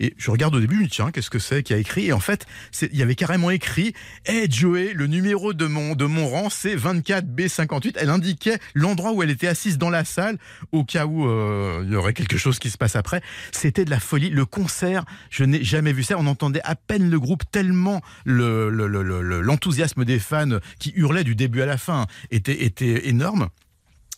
Et je regarde au début, dis, tiens, qu'est-ce que c'est qui a écrit? Et en fait, il y avait carrément écrit Hey Joey, le numéro de mon, de mon rang, c'est 24B58. Elle indiquait l'endroit où elle était assise dans la salle, au cas où euh, il y aurait quelque chose qui se passe après. C'était de la folie. Le concert, je n'ai jamais vu ça. On entendait à peine le groupe, tellement le- le- l'enthousiasme des fans qui hurlaient du début à la fin était, était énorme.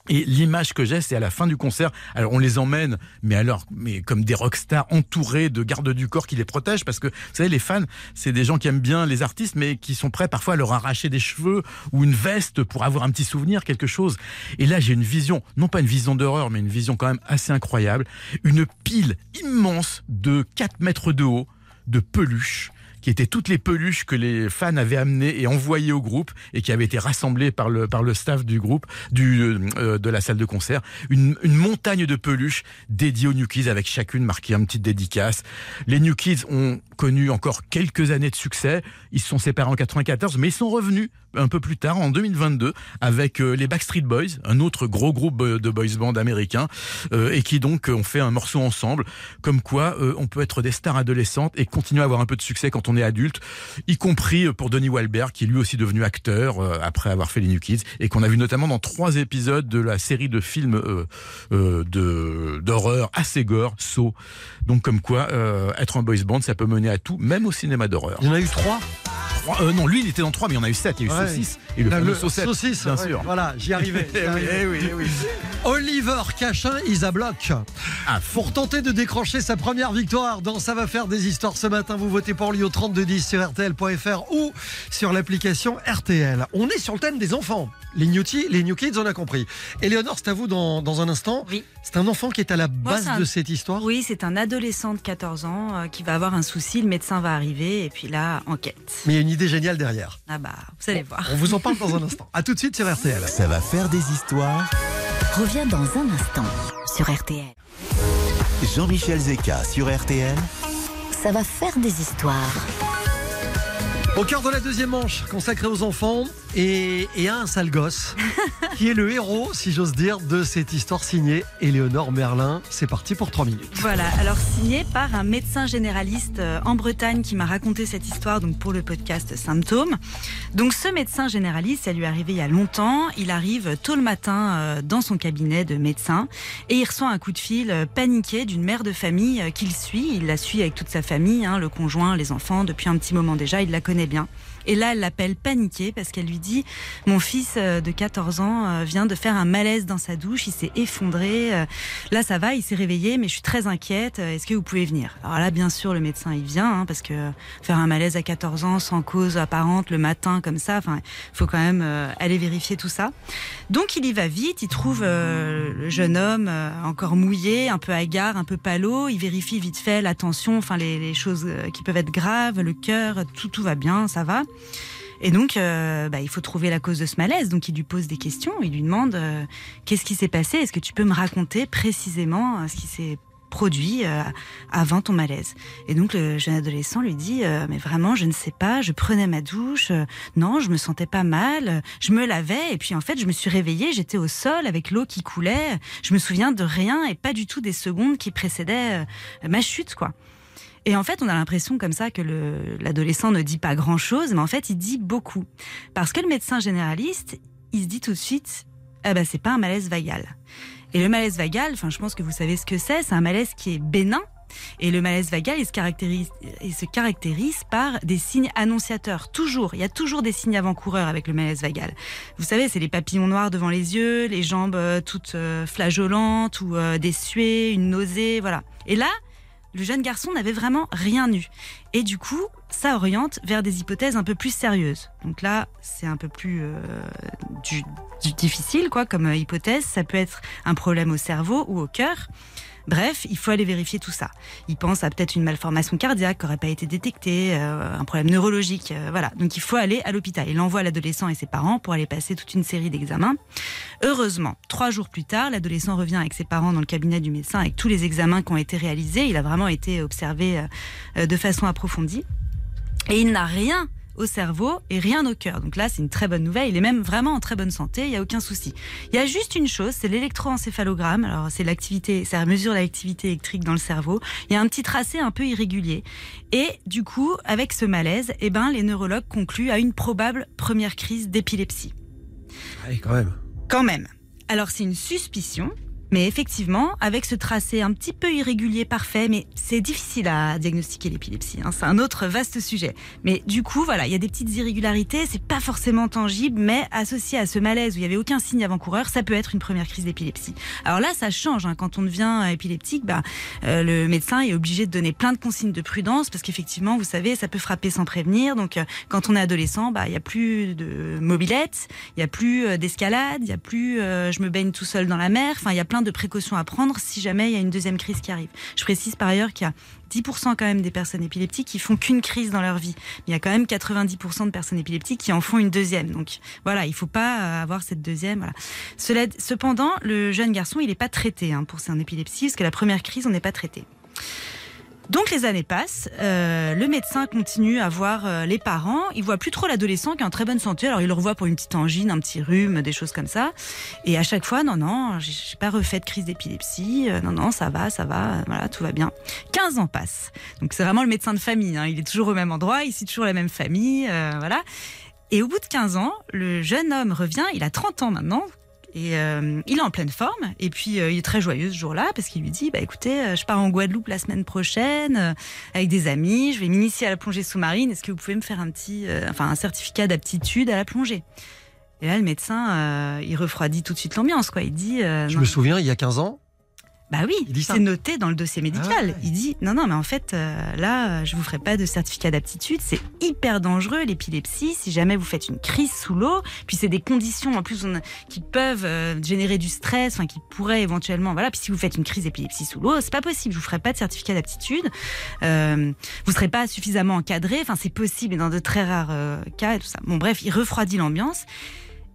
Et l'image que j'ai, c'est à la fin du concert. Alors on les emmène, mais alors, mais comme des rockstars entourés de gardes du corps qui les protègent, parce que vous savez, les fans, c'est des gens qui aiment bien les artistes, mais qui sont prêts parfois à leur arracher des cheveux ou une veste pour avoir un petit souvenir, quelque chose. Et là, j'ai une vision, non pas une vision d'horreur, mais une vision quand même assez incroyable. Une pile immense de 4 mètres de haut de peluches qui étaient toutes les peluches que les fans avaient amenées et envoyées au groupe et qui avaient été rassemblées par le, par le staff du groupe, du, euh, de la salle de concert. Une, une montagne de peluches dédiées aux New Kids avec chacune marquée une petite dédicace. Les New Kids ont connu encore quelques années de succès. Ils se sont séparés en 94, mais ils sont revenus un peu plus tard, en 2022, avec euh, les Backstreet Boys, un autre gros groupe euh, de boys band américain, euh, et qui donc ont fait un morceau ensemble. Comme quoi, on peut être des stars adolescentes et continuer à avoir un peu de succès quand on est adulte, y compris pour Denis Wahlberg, qui est lui aussi devenu acteur après avoir fait les New Kids, et qu'on a vu notamment dans trois épisodes de la série de films de d'horreur assez gore, Saw. Donc comme quoi, être un boys band, ça peut mener à tout, même au cinéma d'horreur. Il y en a eu trois. Euh, non, lui, il était dans trois, mais il y en a eu sept. Il y a eu Ouais. Saucisse et le le Saucette, saucisse, bien ouais, sûr. Voilà, j'y arrivais. j'y (laughs) Eh oui, eh oui, eh oui. Oliver Cachin, Isabloc. Ah, Pour tenter de décrocher sa première victoire dans Ça va faire des histoires ce matin, vous votez pour lui au 3210 sur RTL.fr ou sur l'application RTL. On est sur le thème des enfants. Les New, les new Kids, on a compris. Éléonore, c'est à vous dans, dans un instant. Oui. C'est un enfant qui est à la base un- de cette histoire? Oui, c'est un adolescent de 14 ans euh, qui va avoir un souci, le médecin va arriver et puis là, enquête. Mais il y a une idée géniale derrière. Ah bah, vous allez voir. On vous en parle dans un instant. À tout de suite sur RTL. Ça va faire des histoires. Reviens dans un instant sur RTL. Jean-Michel Zeka sur RTL. Ça va faire des histoires. Au cœur de la deuxième manche consacrée aux enfants et, un sale gosse qui est le héros, si j'ose dire, de cette histoire signée Éléonore Merlin. C'est parti pour 3 minutes. Voilà, alors signé par un médecin généraliste euh, en Bretagne qui m'a raconté cette histoire donc pour le podcast Symptômes. Donc ce médecin généraliste, ça lui est arrivé il y a longtemps. Il arrive tôt le matin euh, dans son cabinet de médecin et il reçoit un coup de fil euh, paniqué d'une mère de famille qu'il suit. Il la suit avec toute sa famille, hein, le conjoint, les enfants, depuis un petit moment déjà. Il la connaît bien. Et là, elle l'appelle paniquée parce qu'elle lui dit Mon fils euh, de 14 ans euh, vient de faire un malaise dans sa douche, il s'est effondré. euh, Là, ça va, il s'est réveillé, mais je suis très inquiète. Est-ce que vous pouvez venir? Alors là, bien sûr, le médecin, il vient, hein, parce que faire un malaise à 14 ans sans cause apparente le matin comme ça, enfin, il faut quand même aller vérifier tout ça. Donc, il y va vite, il trouve le jeune homme encore mouillé, un peu hagard, un peu palo. Il vérifie vite fait la tension, enfin, les, les choses qui peuvent être graves, le cœur, tout, tout va bien, ça va. Et donc, euh, bah, il faut trouver la cause de ce malaise. Donc, il lui pose des questions. Il lui demande euh, qu'est-ce qui s'est passé? Est-ce que tu peux me raconter précisément euh, ce qui s'est produit avant ton malaise? Et donc, le jeune adolescent lui dit mais vraiment, je ne sais pas. Je prenais ma douche. non, je me sentais pas mal. Je me lavais et puis en fait, je me suis réveillée. J'étais au sol avec l'eau qui coulait. Je me souviens de rien et pas du tout des secondes qui précédaient ma chute, quoi. Et en fait, on a l'impression comme ça que le- l'adolescent ne dit pas grand-chose, mais en fait, il dit beaucoup. Parce que le médecin généraliste, il se dit tout de suite, ah bah c'est pas un malaise vagal. Et le malaise vagal, enfin je pense que vous savez ce que c'est, c'est un malaise qui est bénin. Et le malaise vagal, il se caractérise, il se caractérise par des signes annonciateurs. Toujours, il y a toujours des signes avant-coureurs avec le malaise vagal. Vous savez, c'est les papillons noirs devant les yeux, les jambes euh, toutes euh, flageolantes ou euh, des suées, une nausée, voilà. Et là, le jeune garçon n'avait vraiment rien eu. Et du coup, ça oriente vers des hypothèses un peu plus sérieuses. Donc là, c'est un peu plus euh, difficile, quoi, comme euh, hypothèse. Ça peut être un problème au cerveau ou au cœur. Bref, il faut aller vérifier tout ça. Il pense à peut-être une malformation cardiaque qui n'aurait pas été détectée, euh, un problème neurologique, voilà. Donc il faut aller à l'hôpital. Il envoie l'adolescent et ses parents pour aller passer toute une série d'examens. Heureusement, trois jours plus tard, l'adolescent revient avec ses parents dans le cabinet du médecin avec tous les examens qui ont été réalisés. Il a vraiment été observé de façon approfondie. Et il n'a rien au cerveau et rien au cœur. Donc là, c'est une très bonne nouvelle. Il est même vraiment en très bonne santé. Il n'y a aucun souci. Il y a juste une chose, c'est l'électroencéphalogramme. Alors, c'est l'activité, ça mesure l'activité électrique dans le cerveau. Il y a un petit tracé un peu irrégulier. Et du coup, avec ce malaise, eh ben, les neurologues concluent à une probable première crise d'épilepsie. Allez, quand même. Quand même. Alors c'est une suspicion, mais effectivement, avec ce tracé un petit peu irrégulier, parfait, mais c'est difficile à diagnostiquer l'épilepsie. hein, c'est un autre vaste sujet. Mais du coup, voilà, il y a des petites irrégularités, c'est pas forcément tangible, mais associé à ce malaise où il y avait aucun signe avant-coureur, ça peut être une première crise d'épilepsie. Alors là, ça change. hein, quand on devient euh, épileptique, bah, euh, le médecin est obligé de donner plein de consignes de prudence parce qu'effectivement, vous savez, ça peut frapper sans prévenir. Donc, euh, quand on est adolescent, bah, il y a plus de mobilette, il y a plus euh, d'escalade, il y a plus euh, je me baigne tout seul dans la mer. Enfin, il y a de précautions à prendre si jamais il y a une deuxième crise qui arrive. Je précise par ailleurs qu'il y a 10% quand même des personnes épileptiques qui font qu'une crise dans leur vie. Il y a quand même 90% de personnes épileptiques qui en font une deuxième. Donc voilà, il faut pas euh, avoir cette deuxième. Cependant, le jeune garçon, il n'est pas traité hein, pour son épilepsie, parce que la première crise, on n'est pas traité. Donc les années passent, euh, le médecin continue à voir euh, les parents, il voit plus trop l'adolescent qui est en très bonne santé, alors il le revoit pour une petite angine, un petit rhume, des choses comme ça. Et à chaque fois, non, non, j'ai pas refait de crise d'épilepsie, euh, non, non, ça va, ça va, voilà, tout va bien. 15 ans passent. Donc c'est vraiment le médecin de famille, hein, il est toujours au même endroit, il cite toujours la même famille, voilà. Et au bout de 15 ans, le jeune homme revient, il a 30 ans maintenant, et euh, il est en pleine forme. Et puis euh, il est très joyeux ce jour-là parce qu'il lui dit bah écoutez, euh, je pars en Guadeloupe la semaine prochaine euh, avec des amis. Je vais m'initier à la plongée sous-marine. Est-ce que vous pouvez me faire un petit, euh, enfin un certificat d'aptitude à la plongée? Et là le médecin, euh, il refroidit tout de suite l'ambiance quoi. Il dit euh, Je non. me souviens, il y a 15 ans, Bah oui, c'est noté dans le dossier médical. Ah ouais. Il dit non, non, mais en fait, euh, là, je vous ferai pas de certificat d'aptitude. C'est hyper dangereux l'épilepsie. Si jamais vous faites une crise sous l'eau, puis c'est des conditions en plus on- qui peuvent euh, générer du stress, enfin qui pourraient éventuellement, voilà. Puis si vous faites une crise d'épilepsie sous l'eau, c'est pas possible. Je vous ferai pas de certificat d'aptitude. Euh, vous serez pas suffisamment encadré. Enfin, c'est possible, mais dans de très rares euh, cas et tout ça. Bon, bref, il refroidit l'ambiance.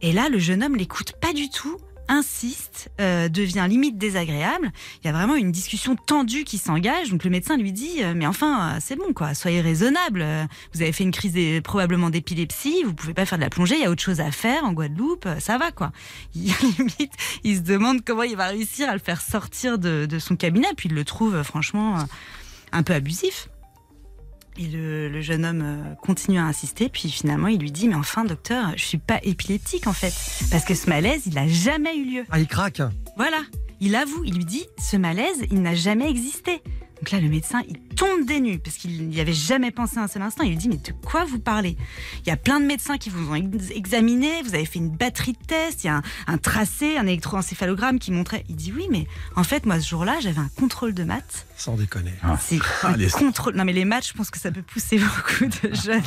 Et là, le jeune homme l'écoute pas du tout insiste, euh, devient limite désagréable. Il y a vraiment une discussion tendue qui s'engage. Donc le médecin lui dit euh, mais enfin euh, c'est bon quoi, soyez raisonnable. Vous avez fait une crise probablement d'épilepsie, vous pouvez pas faire de la plongée, il y a autre chose à faire en Guadeloupe, ça va quoi. (laughs) Il, limite, il se demande comment il va réussir à le faire sortir de, son cabinet, puis il le trouve franchement un peu abusif. Et le, le jeune homme euh, continue à insister, puis finalement il lui dit mais enfin docteur, je suis pas épileptique en fait, parce que ce malaise il a jamais eu lieu. ah, il craque. Voilà, il avoue, il lui dit ce malaise, il n'a jamais existé. Donc là, le médecin, il tombe des nues parce qu'il n'y avait jamais pensé un seul instant. Il lui dit mais de quoi vous parlez? Il y a plein de médecins qui vous ont ex- examiné, vous avez fait une batterie de tests, il y a un, un tracé, un électroencéphalogramme qui montrait. Il dit oui, mais en fait, moi ce jour-là, j'avais un contrôle de maths. Sans déconner. C'est (laughs) Ah, le les- contrôle. Non mais les maths, je pense que ça peut pousser (laughs) beaucoup de jeunes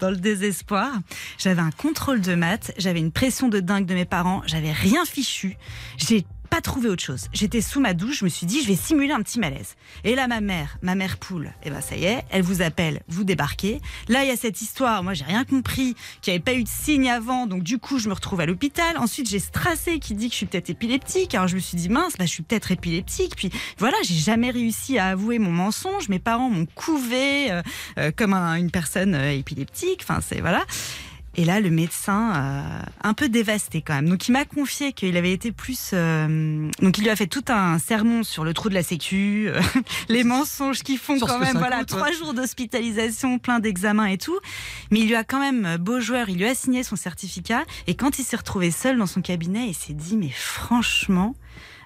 dans le désespoir. J'avais un contrôle de maths, j'avais une pression de dingue de mes parents, j'avais rien fichu. J'ai pas trouvé autre chose. J'étais sous ma douche, je me suis dit je vais simuler un petit malaise. Et là ma mère, ma mère poule, et ben ça y est, elle vous appelle, vous débarquez. Là il y a cette histoire, moi j'ai rien compris, qu'il n'y avait pas eu de signe avant, donc du coup je me retrouve à l'hôpital. Ensuite j'ai Strassé qui dit que je suis peut-être épileptique. Alors je me suis dit mince, bah je suis peut-être épileptique. Puis voilà, j'ai jamais réussi à avouer mon mensonge. Mes parents m'ont couvé euh, euh, comme un- une personne euh, épileptique. Enfin c'est voilà. Et là, le médecin, euh, un peu dévasté quand même. Donc, il m'a confié qu'il avait été plus. euh, donc, il lui a fait tout un sermon sur le trou de la Sécu, euh, (laughs) les mensonges qui font Sur quand même. Voilà, trois jours d'hospitalisation, plein d'examens et tout. Mais il lui a quand même, beau joueur, il lui a signé son certificat. Et quand il s'est retrouvé seul dans son cabinet, il s'est dit mais franchement,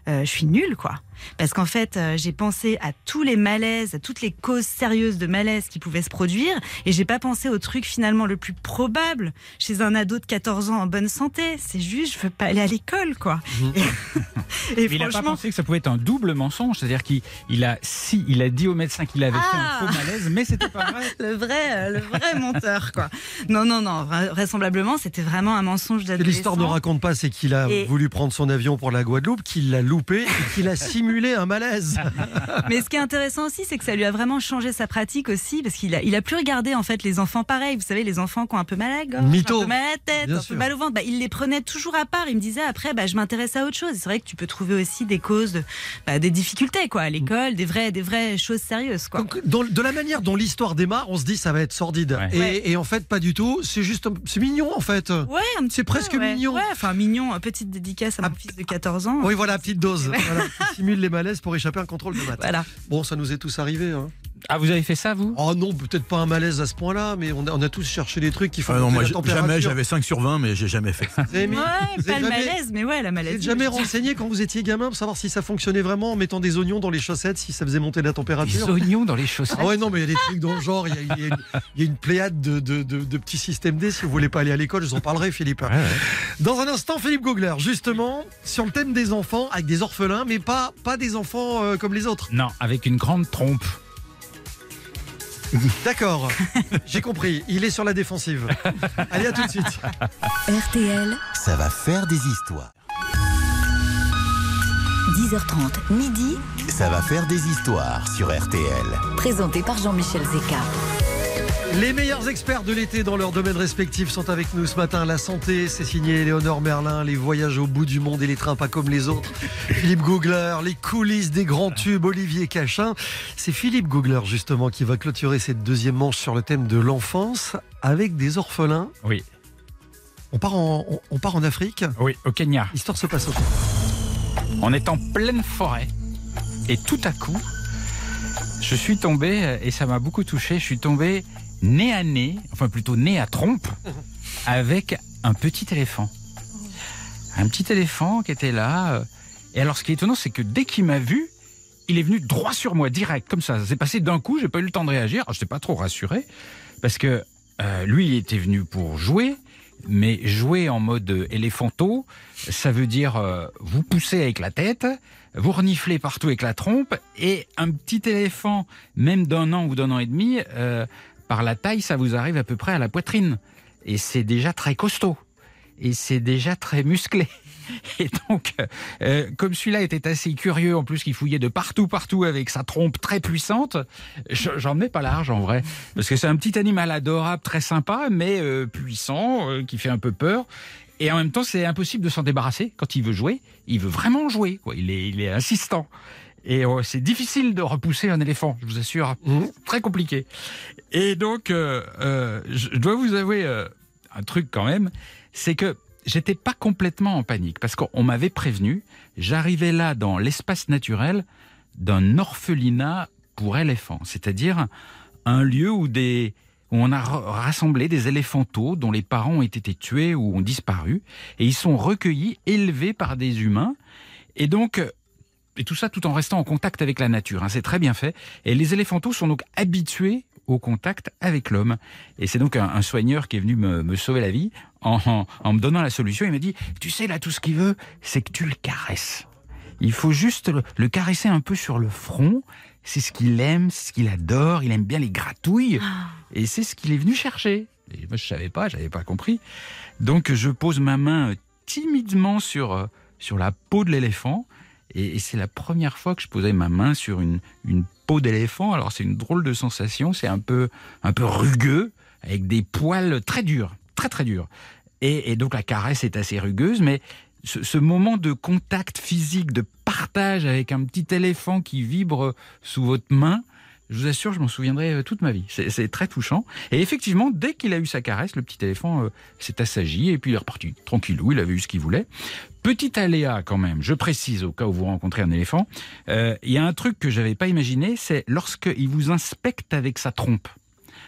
je suis nul quoi. Parce qu'en fait, euh, j'ai pensé à tous les malaises, à toutes les causes sérieuses de malaise qui pouvaient se produire, et j'ai pas pensé au truc finalement le plus probable chez un ado de 14 ans en bonne santé. C'est juste, je veux pas aller à l'école, quoi. Et, et Mais il n'a pas pensé que ça pouvait être un double mensonge, c'est-à-dire qu'il il a, si, il a dit au médecin qu'il avait fait Ah. un faux malaise, mais c'était pas vrai. (laughs) le vrai, euh, le vrai menteur, quoi. Non, non, non. vra- Vraisemblablement, c'était vraiment un mensonge d'adolescent. L'histoire ne raconte pas, c'est qu'il a Et- voulu prendre son avion pour la Guadeloupe, qu'il l'a loupé et qu'il a simulé (laughs) un malaise. (laughs) Mais ce qui est intéressant aussi, c'est que ça lui a vraiment changé sa pratique aussi, parce qu'il a, il a plus regardé en fait les enfants pareils. Vous savez, les enfants qui ont un peu mal à la gorge, Mytho. un peu mal à la tête, Bien un sûr. peu mal au ventre. Bah, il les prenait toujours à part. Il me disait après, bah, je m'intéresse à autre chose. C'est vrai que tu peux trouver aussi des causes, de- bah, des difficultés quoi, à l'école, des vraies, des vraies choses sérieuses quoi. Donc, dans- de la manière dont l'histoire démarre, on se dit ça va être sordide. Ouais. Et, Ouais. et en fait, pas du tout. C'est juste, c'est mignon en fait. Ouais, un petit C'est peu, presque ouais. mignon. Ouais, enfin mignon, petite dédicace à mon Ah, fils de 14 ans. Oui, voilà, petite dose. Voilà, (laughs) les malaises pour échapper à un contrôle de maths. Voilà. Bon, ça nous est tous arrivé. Hein. Ah, vous avez fait ça, vous? Oh non, peut-être pas un malaise à ce point-là, mais on a, on a tous cherché des trucs qui font Ah non, monter moi, la température. jamais, j'avais 5 sur 20, mais j'ai jamais fait. Vous avez mis- Ouais, vous pas avez le jamais- malaise, mais ouais, la Vous maladie. n'êtes jamais renseigné quand vous étiez gamin pour savoir si ça fonctionnait vraiment en mettant des oignons dans les chaussettes, si ça faisait monter la Des température oignons dans les chaussettes? Ah ouais, non, mais il y a des trucs dans le genre. Il y a, il y a une, il y a une pléiade de, de, de- de petits systèmes D. Si vous voulez pas aller à l'école, je vous en parlerai, Philippe. Ouais, ouais. Dans un instant, Philippe Googler, justement, sur le thème des enfants, avec des orphelins, mais pas, pas des enfants euh, comme les autres. Non, avec une grande trompe. (laughs) D'accord, j'ai compris. Il est sur la défensive. Allez, à tout de suite. RTL, Ça va faire des histoires. 10h30, midi, Ça va faire des histoires sur RTL. présenté par Jean-Michel Zeka. Les meilleurs experts de l'été dans leurs domaines respectifs sont avec nous ce matin. La santé, c'est signé Léonore Merlin. Les voyages au bout du monde et les trains pas comme les autres. (laughs) Philippe Googler. Les coulisses des grands tubes, Olivier Cachin. C'est Philippe Googler, justement, qui va clôturer cette deuxième manche sur le thème de l'enfance avec des orphelins. Oui, On part en, on, on part en Afrique. oui, au Kenya. L'histoire se passe au On est en pleine forêt. Et tout à coup, je suis tombé, et ça m'a beaucoup touché, je suis tombé nez à nez, enfin plutôt nez à trompe, avec un petit éléphant. Un petit éléphant qui était là. euh, Et alors ce qui est étonnant, c'est que dès qu'il m'a vu, il est venu droit sur moi, direct, comme ça. S'est passé d'un coup, j'ai pas eu le temps de réagir. Je n'étais pas trop rassuré, parce que euh, lui, il était venu pour jouer, mais jouer en mode éléphanto, ça veut dire euh, vous poussez avec la tête, vous reniflez partout avec la trompe, et un petit éléphant, même d'un an ou d'un an et demi, euh, par la taille, ça vous arrive à peu près à la poitrine. Et c'est déjà très costaud. Et c'est déjà très musclé. (laughs) Et donc, euh, comme celui-là était assez curieux, en plus qu'il fouillait de partout, partout avec sa trompe très puissante, je- j'en mets pas large en vrai. Parce que c'est un petit animal adorable, très sympa, mais euh, puissant, euh, qui fait un peu peur. Et en même temps, c'est impossible de s'en débarrasser quand il veut jouer. Il veut vraiment jouer. Quoi. Il, est, il est insistant. Et euh, c'est difficile de repousser un éléphant, je vous assure. Très compliqué. Et donc, euh, euh, je dois vous avouer euh, un truc quand même, c'est que j'étais pas complètement en panique parce qu'on m'avait prévenu. J'arrivais là dans l'espace naturel d'un orphelinat pour éléphants, c'est-à-dire un lieu où des où on a ra- rassemblé des éléphantos dont les parents ont été tués ou ont disparu et ils sont recueillis, élevés par des humains et donc et tout ça tout en restant en contact avec la nature. hein, c'est très bien fait. Et les éléphantos sont donc habitués au contact avec l'homme. Et c'est donc un, un soigneur qui est venu me, me sauver la vie en, en- en me donnant la solution. Il m'a dit, tu sais, là, tout ce qu'il veut, c'est que tu le caresses. Il faut juste le, le caresser un peu sur le front. C'est ce qu'il aime, c'est ce qu'il adore. Il aime bien les gratouilles. Et c'est ce qu'il est venu chercher. Et moi, je savais pas, j'avais pas compris. Donc, je pose ma main timidement sur, euh, sur la peau de l'éléphant. Et, c'est la première fois que je posais ma main sur une, peau d'éléphant. Alors, c'est une drôle de sensation. C'est un peu, un peu rugueux, avec des poils très durs, très très durs. Et, donc, la caresse est assez rugueuse, mais ce moment de contact physique, de partage avec un petit éléphant qui vibre sous votre main, je vous assure, je m'en souviendrai euh, toute ma vie. C'est très touchant. Et effectivement, dès qu'il a eu sa caresse, le petit éléphant euh, s'est assagi et puis il est reparti tranquillou, il avait eu ce qu'il voulait. Petit aléa quand même, je précise au cas où vous rencontrez un éléphant, euh, il y a un truc que j'avais pas imaginé, c'est lorsqu'il vous inspecte avec sa trompe.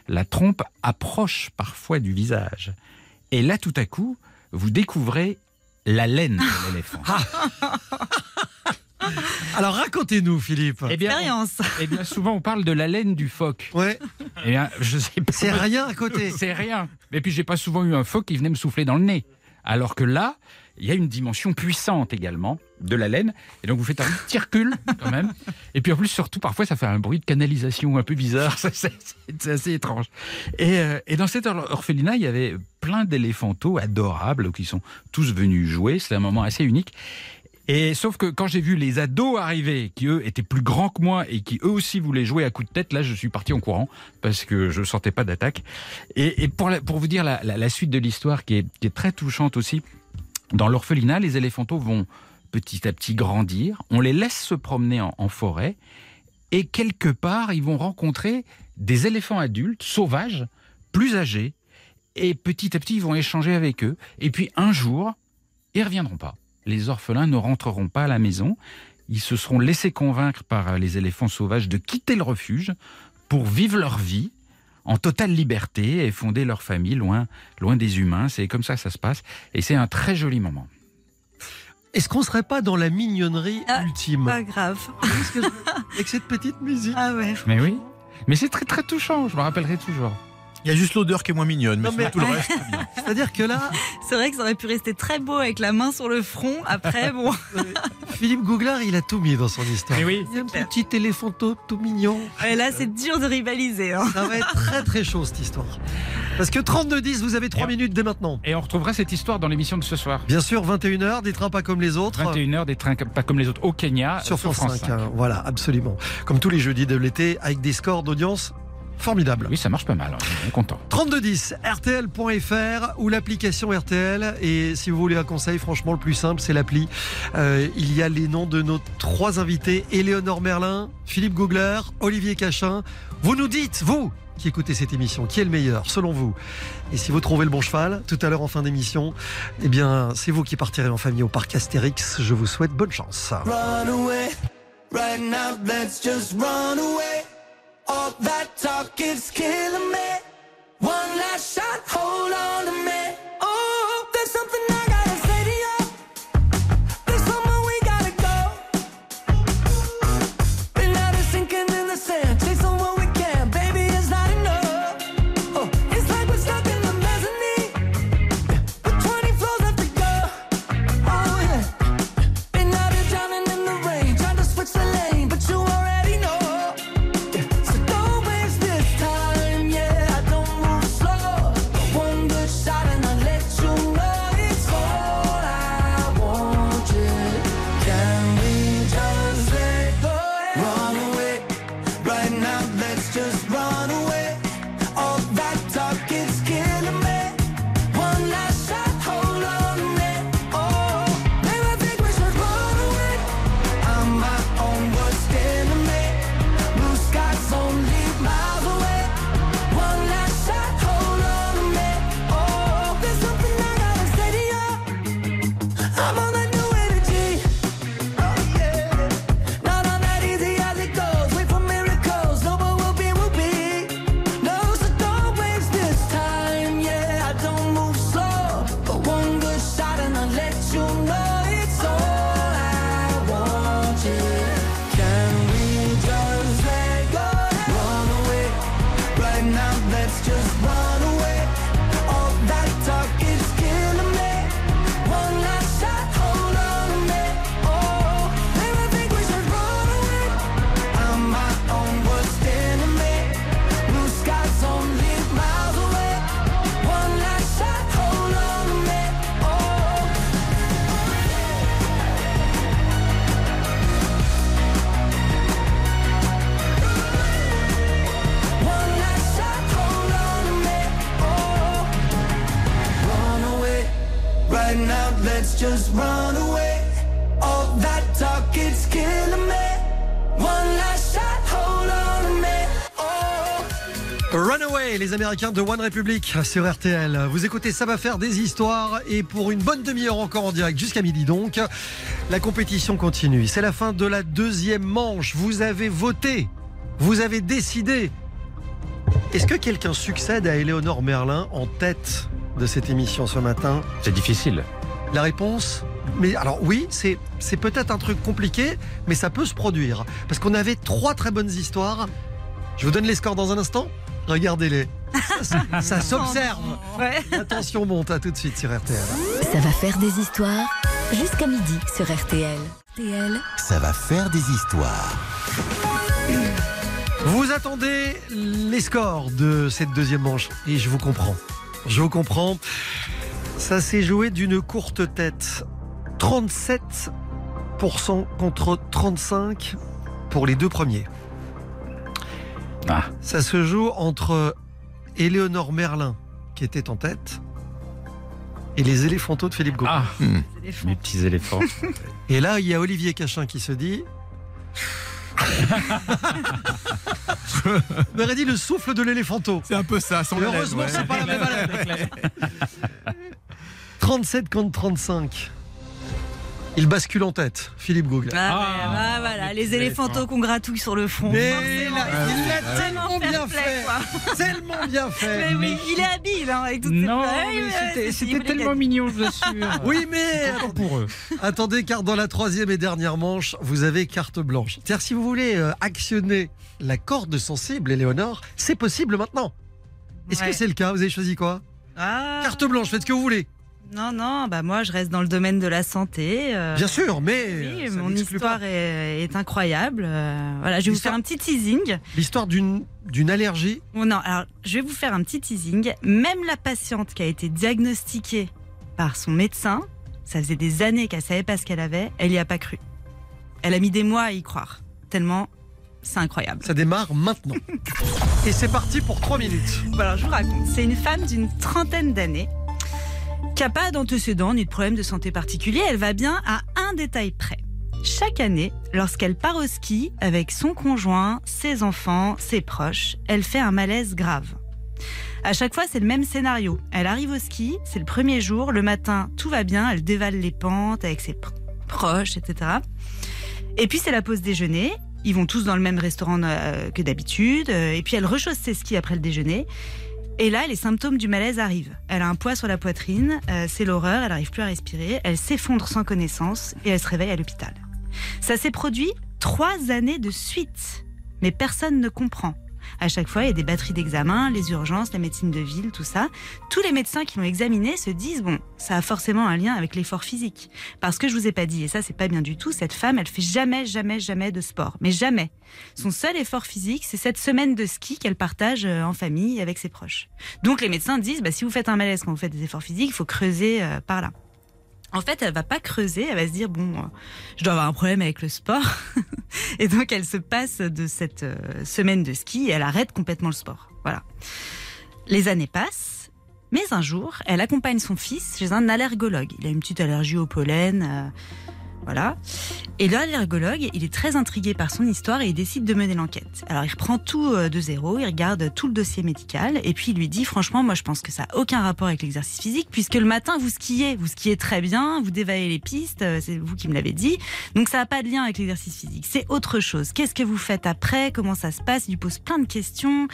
La trompe approche parfois du visage. Et là, tout à coup, vous découvrez la laine de l'éléphant. (laughs) (laughs) Alors racontez-nous, Philippe. Eh bien, Expérience. eh bien, souvent on parle de la laine du phoque. Ouais, Eh bien, je sais pas. c'est rien à côté. (laughs) C'est rien. Et puis j'ai pas souvent eu un phoque qui venait me souffler dans le nez. Alors que là, il y a une dimension puissante également de la laine. Et donc vous faites un petit recul quand même. Et puis en plus, surtout, parfois, ça fait un bruit de canalisation un peu bizarre. Ça, C'est c'est assez étrange. Et, euh, et dans cet or- orphelinat, il y avait plein d'éléphantaux adorables qui sont tous venus jouer. C'est un moment assez unique. Et sauf que quand j'ai vu les ados arriver, qui eux étaient plus grands que moi et qui eux aussi voulaient jouer à coups de tête, là je suis parti en courant parce que je sentais pas d'attaque. Et, pour, vous dire la, suite de l'histoire qui est, très touchante aussi, dans l'orphelinat, les éléphantaux vont petit à petit grandir, on les laisse se promener en, forêt et quelque part ils vont rencontrer des éléphants adultes sauvages, plus âgés, et petit à petit ils vont échanger avec eux. Et puis un jour, ils reviendront pas. Les orphelins ne rentreront pas à la maison. Ils se seront laissés convaincre par les éléphants sauvages de quitter le refuge pour vivre leur vie en totale liberté et fonder leur famille loin, loin des humains. C'est comme ça que ça se passe. Et c'est un très joli moment. Est-ce qu'on serait pas dans la mignonnerie Ah, ultime Pas grave. Avec cette petite musique. Ah ouais. Mais oui. Mais c'est très très touchant, je me rappellerai toujours. Il y a juste l'odeur qui est moins mignonne, mais, Non, mais- sinon, tout le reste. (laughs) C'est-à-dire que là, C'est vrai que ça aurait pu rester très beau avec la main sur le front. Après, (laughs) bon. Philippe Gouglar, il a tout mis dans son histoire. Mais oui. Il y a un petit éléphanto tout mignon. Ouais, là, c'est dur de rivaliser. hein. Ça va être très très chaud cette histoire. Parce que 32-10, vous avez 3 Et- minutes dès maintenant. Et on retrouvera cette histoire dans l'émission de ce soir. Bien sûr, 21h, des trains pas comme les autres. 21h, des trains pas comme les autres au Kenya. Sur France, 5. hein. Voilà, absolument. Comme tous les jeudis de l'été, avec des scores d'audience formidables. Oui, ça marche pas mal. On est content. 3210, RTL.fr ou l'application RTL. Et si vous voulez un conseil, franchement, le plus simple, c'est l'appli. Euh, il y a les noms de nos trois invités Éléonore Merlin, Philippe Googler, Olivier Cachin. Vous nous dites, vous qui écoutez cette émission, qui est le meilleur selon vous Et si vous trouvez le bon cheval tout à l'heure en fin d'émission, eh bien, c'est vous qui partirez en famille au parc Astérix. Je vous souhaite bonne chance. Run away, right now, let's just run away. All that talk is killing me. One last shot, hold on les Américains de One Republic sur RTL. Vous écoutez, ça va faire des histoires et pour une bonne demi-heure encore en direct jusqu'à midi donc. La compétition continue. C'est la fin de la deuxième manche. Vous avez voté. Vous avez décidé. Est-ce que quelqu'un succède à Éléonore Merlin en tête de cette émission ce matin? C'est difficile. La réponse? Mais alors oui, c'est c'est peut-être un truc compliqué, mais ça peut se produire. Parce qu'on avait trois très bonnes histoires. Je vous donne les scores dans un instant. Regardez-les. (laughs) Ça, ça- ça s'observe. Ouais. Attention, monte à tout de suite sur RTL. Ça va faire des histoires jusqu'à midi sur RTL. RTL, Ça va faire des histoires. Vous attendez les scores de cette deuxième manche et je vous comprends. Je vous comprends. Ça s'est joué d'une courte tête. 37% contre 35% pour les deux premiers. Ah. Ça se joue entre Éléonore Merlin qui était en tête et les éléphantaux de Philippe Gauguin. Ah, mes petits éléphants. Et là, il y a Olivier Cachin qui se dit. (laughs) On aurait dit le souffle de l'éléphanto. C'est un peu ça, sans heureusement, lèvre, c'est ouais. pas la même (laughs) haleine. 37 (laughs) contre 35. Il bascule en tête, Philippe Gougle. Ah, Ah, ouais, bah, voilà, les les éléphantaux éléphants. qu'on gratouille sur le front. Mais il l'a tellement bien play, fait. (laughs) Tellement bien fait. Mais oui, il est habile hein, avec toutes ses non, c'était- tellement mignon, je l'assure. (laughs) Oui, mais Content pour eux. attendez, car dans la troisième et dernière manche, vous avez carte blanche. C'est-à-dire, si vous voulez euh, actionner la corde sensible, Éléonore, c'est possible maintenant. Est-ce Ouais. que c'est le cas Vous avez choisi quoi Ah, Carte blanche, faites ce que vous voulez. Non, non, bah moi je reste dans le domaine de la santé. euh, Bien sûr, mais Oui, ça mon histoire est, est incroyable. euh, voilà, je vais vous faire un petit teasing. L'histoire d'une d'une allergie. Bon, non, alors je vais vous faire un petit teasing. Même la patiente qui a été diagnostiquée par son médecin, ça faisait des années qu'elle savait pas ce qu'elle avait, elle y a pas cru. Elle a mis des mois à y croire. Tellement, c'est incroyable. Ça démarre maintenant. (laughs) Et c'est parti pour 3 minutes. Bon, alors je vous raconte. C'est une femme d'une trentaine d'années qui n'a pas d'antécédents ni de problème de santé particulier. Elle va bien à un détail près. Chaque année, lorsqu'elle part au ski avec son conjoint, ses enfants, ses proches, elle fait un malaise grave. À chaque fois, c'est le même scénario. Elle arrive au ski, c'est le premier jour, le matin, tout va bien, elle dévale les pentes avec ses pr- proches, etc. Et puis c'est la pause déjeuner. Ils vont tous dans le même restaurant euh, que d'habitude. euh, Et puis elle rechausse ses skis après le déjeuner. Et là, les symptômes du malaise arrivent. Elle a un poids sur la poitrine, euh, c'est l'horreur, elle n'arrive plus à respirer, elle s'effondre sans connaissance et elle se réveille à l'hôpital. Ça s'est produit trois années de suite, mais personne ne comprend. À chaque fois, il y a des batteries d'examen, les urgences, la médecine de ville, tout ça. Tous les médecins qui l'ont examiné se disent bon, ça a forcément un lien avec l'effort physique. Parce que je vous ai pas dit, et ça c'est pas bien du tout, cette femme, elle fait jamais, jamais, jamais de sport, mais jamais. Son seul effort physique, c'est cette semaine de ski qu'elle partage euh, en famille avec ses proches. Donc les médecins disent, bah, si vous faites un malaise quand vous faites des efforts physiques, il faut creuser euh, par là. En fait, elle va pas creuser, elle va se dire bon, euh, je dois avoir un problème avec le sport, (laughs) et donc elle se passe de cette euh, semaine de ski et elle arrête complètement le sport. Voilà. Les années passent, mais un jour, elle accompagne son fils chez un allergologue. Il a une petite allergie au pollen, euh, voilà. Et l'allergologue, il est très intrigué par son histoire et il décide de mener l'enquête. Alors il reprend tout euh, de zéro, il regarde tout le dossier médical et puis il lui dit franchement moi je pense que ça a aucun rapport avec l'exercice physique puisque le matin vous skiez, vous skiez très bien, vous dévalez les pistes, euh, c'est vous qui me l'avez dit. Donc ça n'a pas de lien avec l'exercice physique, c'est autre chose. Qu'est-ce que vous faites après? Comment ça se passe? Il lui pose plein de questions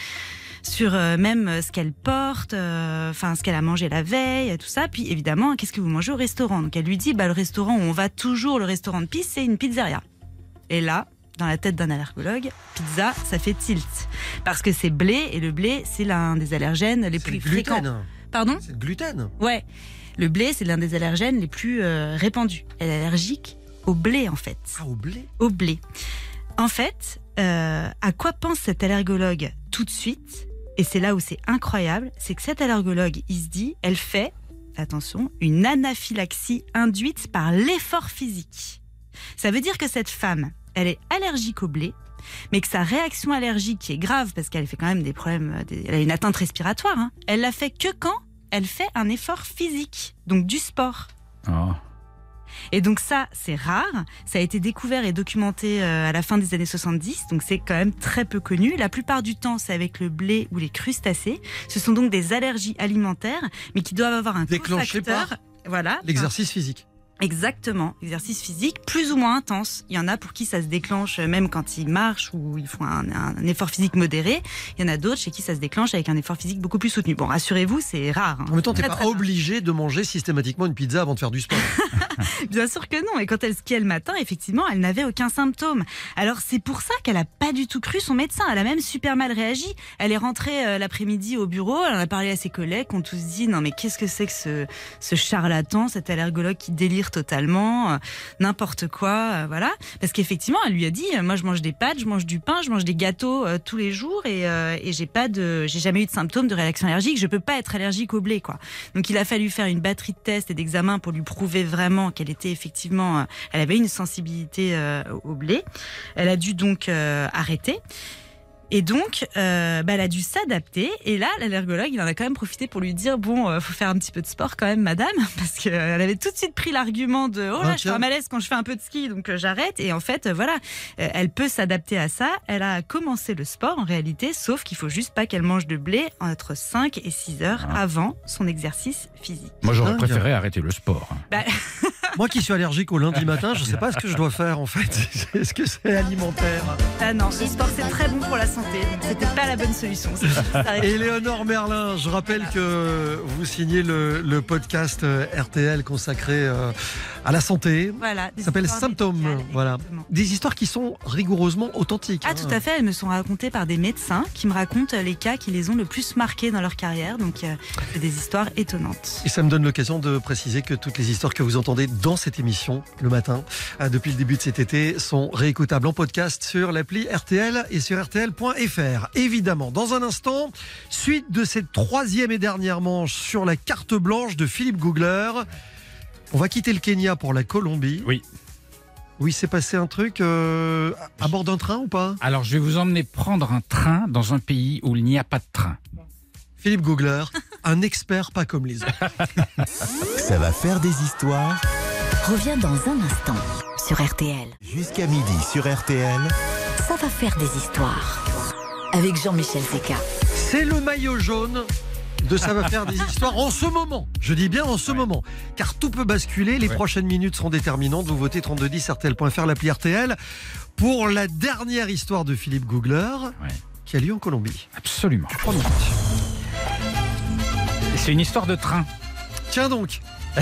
sur euh, même ce qu'elle porte, enfin ce qu'elle a mangé la veille, tout ça. Puis évidemment, qu'est-ce que vous mangez au restaurant? Donc elle lui dit, bah le restaurant où on va toujours, le restaurant de piste, c'est une pizzeria. Et là, dans la tête d'un allergologue, pizza, ça fait tilt parce que c'est blé et le blé, c'est l'un des allergènes les plus le gluten. fréquents. Pardon? C'est le gluten. Ouais, le blé, c'est l'un des allergènes les plus euh, répandus. Elle est allergique au blé en fait Ah, au blé? Au blé. En fait, euh, à quoi pense cet allergologue tout de suite? Et c'est là où c'est incroyable, c'est que cet allergologue, il se dit, elle fait, attention, une anaphylaxie induite par l'effort physique. Ça veut dire que cette femme, elle est allergique au blé, mais que sa réaction allergique, est grave parce qu'elle fait quand même des problèmes, euh, elle a une atteinte respiratoire, hein, elle la fait que quand elle fait un effort physique, donc du sport. Oh. Et donc ça, c'est rare. Ça a été découvert et documenté euh, à la fin des années 70, donc c'est quand même très peu connu. La plupart du temps, c'est avec le blé ou les crustacés. Ce sont donc des allergies alimentaires, mais qui doivent avoir un cofacteur. Voilà. L'exercice physique. Exactement, exercice physique plus ou moins intense. Il y en a pour qui ça se déclenche euh, même quand ils marchent ou ils font un, effort physique modéré. Il y en a d'autres chez qui ça se déclenche avec un effort physique beaucoup plus soutenu. Bon, rassurez-vous, c'est rare. hein. En même temps, t'es pas rare. obligé de manger systématiquement une pizza avant de faire du sport. (laughs) Bien sûr que non. Et quand elle skiait le matin, effectivement, elle n'avait aucun symptôme. Alors c'est pour ça qu'elle a pas du tout cru son médecin. Elle a même super mal réagi. Elle est rentrée euh, l'après-midi au bureau. Elle en a parlé à ses collègues. On tous dit non mais qu'est-ce que c'est que ce, ce charlatan, cet allergologue qui délire totalement, euh, n'importe quoi, euh, voilà. Parce qu'effectivement, elle lui a dit euh, moi je mange des pâtes, je mange du pain, je mange des gâteaux tous les jours et, et j'ai pas de, j'ai jamais eu de symptômes de réaction allergique. Je peux pas être allergique au blé quoi. Donc il a fallu faire une batterie de tests et d'examens pour lui prouver vraiment qu'elle était effectivement, elle avait une sensibilité au blé. Elle a dû donc arrêter. Et donc, euh, bah, elle a dû s'adapter. Et là, l'allergologue, il en a quand même profité pour lui dire bon, euh, faut faire un petit peu de sport quand même, madame, (laughs) parce qu'elle avait tout de suite pris l'argument de oh Ah, là, je fais un malaise quand je fais un peu de ski, donc euh, j'arrête. Et en fait, euh, voilà, euh, elle peut s'adapter à ça. Elle a commencé le sport en réalité, sauf qu'il faut juste pas qu'elle mange de blé entre 5 et 6 heures Ah. avant son exercice physique. Moi, j'aurais Dingue. préféré arrêter le sport. hein. Bah, (laughs) Moi qui suis allergique au lundi matin, je sais pas ce que je dois faire en fait. (laughs) Est-ce que c'est alimentaire? Ah non, le sport c'est très bon pour la santé, c'était pas la bonne solution. (laughs) Éléonore Merlin, je rappelle que vous signez le, le podcast euh, RTL consacré euh, à la santé. Voilà. Ça s'appelle Symptômes. médicales, Voilà. Des histoires qui sont rigoureusement authentiques. Ah hein. tout à fait, elles me sont racontées par des médecins qui me racontent les cas qui les ont le plus marqués dans leur carrière, donc euh, c'est des histoires étonnantes. Et ça me donne l'occasion de préciser que toutes les histoires que vous entendez dans cette émission le matin, euh, depuis le début de cet été, sont réécoutables en podcast sur l'appli RTL et sur RTL.fr. Évidemment, dans un instant, suite de cette troisième et dernière manche sur la carte blanche de Philippe Googler. On va quitter le Kenya pour la Colombie. Oui. Oui, c'est passé un truc euh, à bord d'un train ou pas? Alors, je vais vous emmener prendre un train dans un pays où il n'y a pas de train. Philippe Googler, (laughs) un expert pas comme les autres. Ça va faire des histoires? Reviens dans un instant sur RTL. jusqu'à midi sur RTL. Ça va faire des histoires. Avec Jean-Michel Zeka. C'est le maillot jaune de ça va faire des histoires en ce moment. Je dis bien en ce moment. Car tout peut basculer. Les Ouais. prochaines minutes seront déterminantes. Vous votez 3210 RTL.fr, l'appli RTL, pour la dernière histoire de Philippe Googler Ouais. qui a lieu en Colombie. Absolument. Trois minutes. C'est une histoire de train. Tiens donc. (laughs)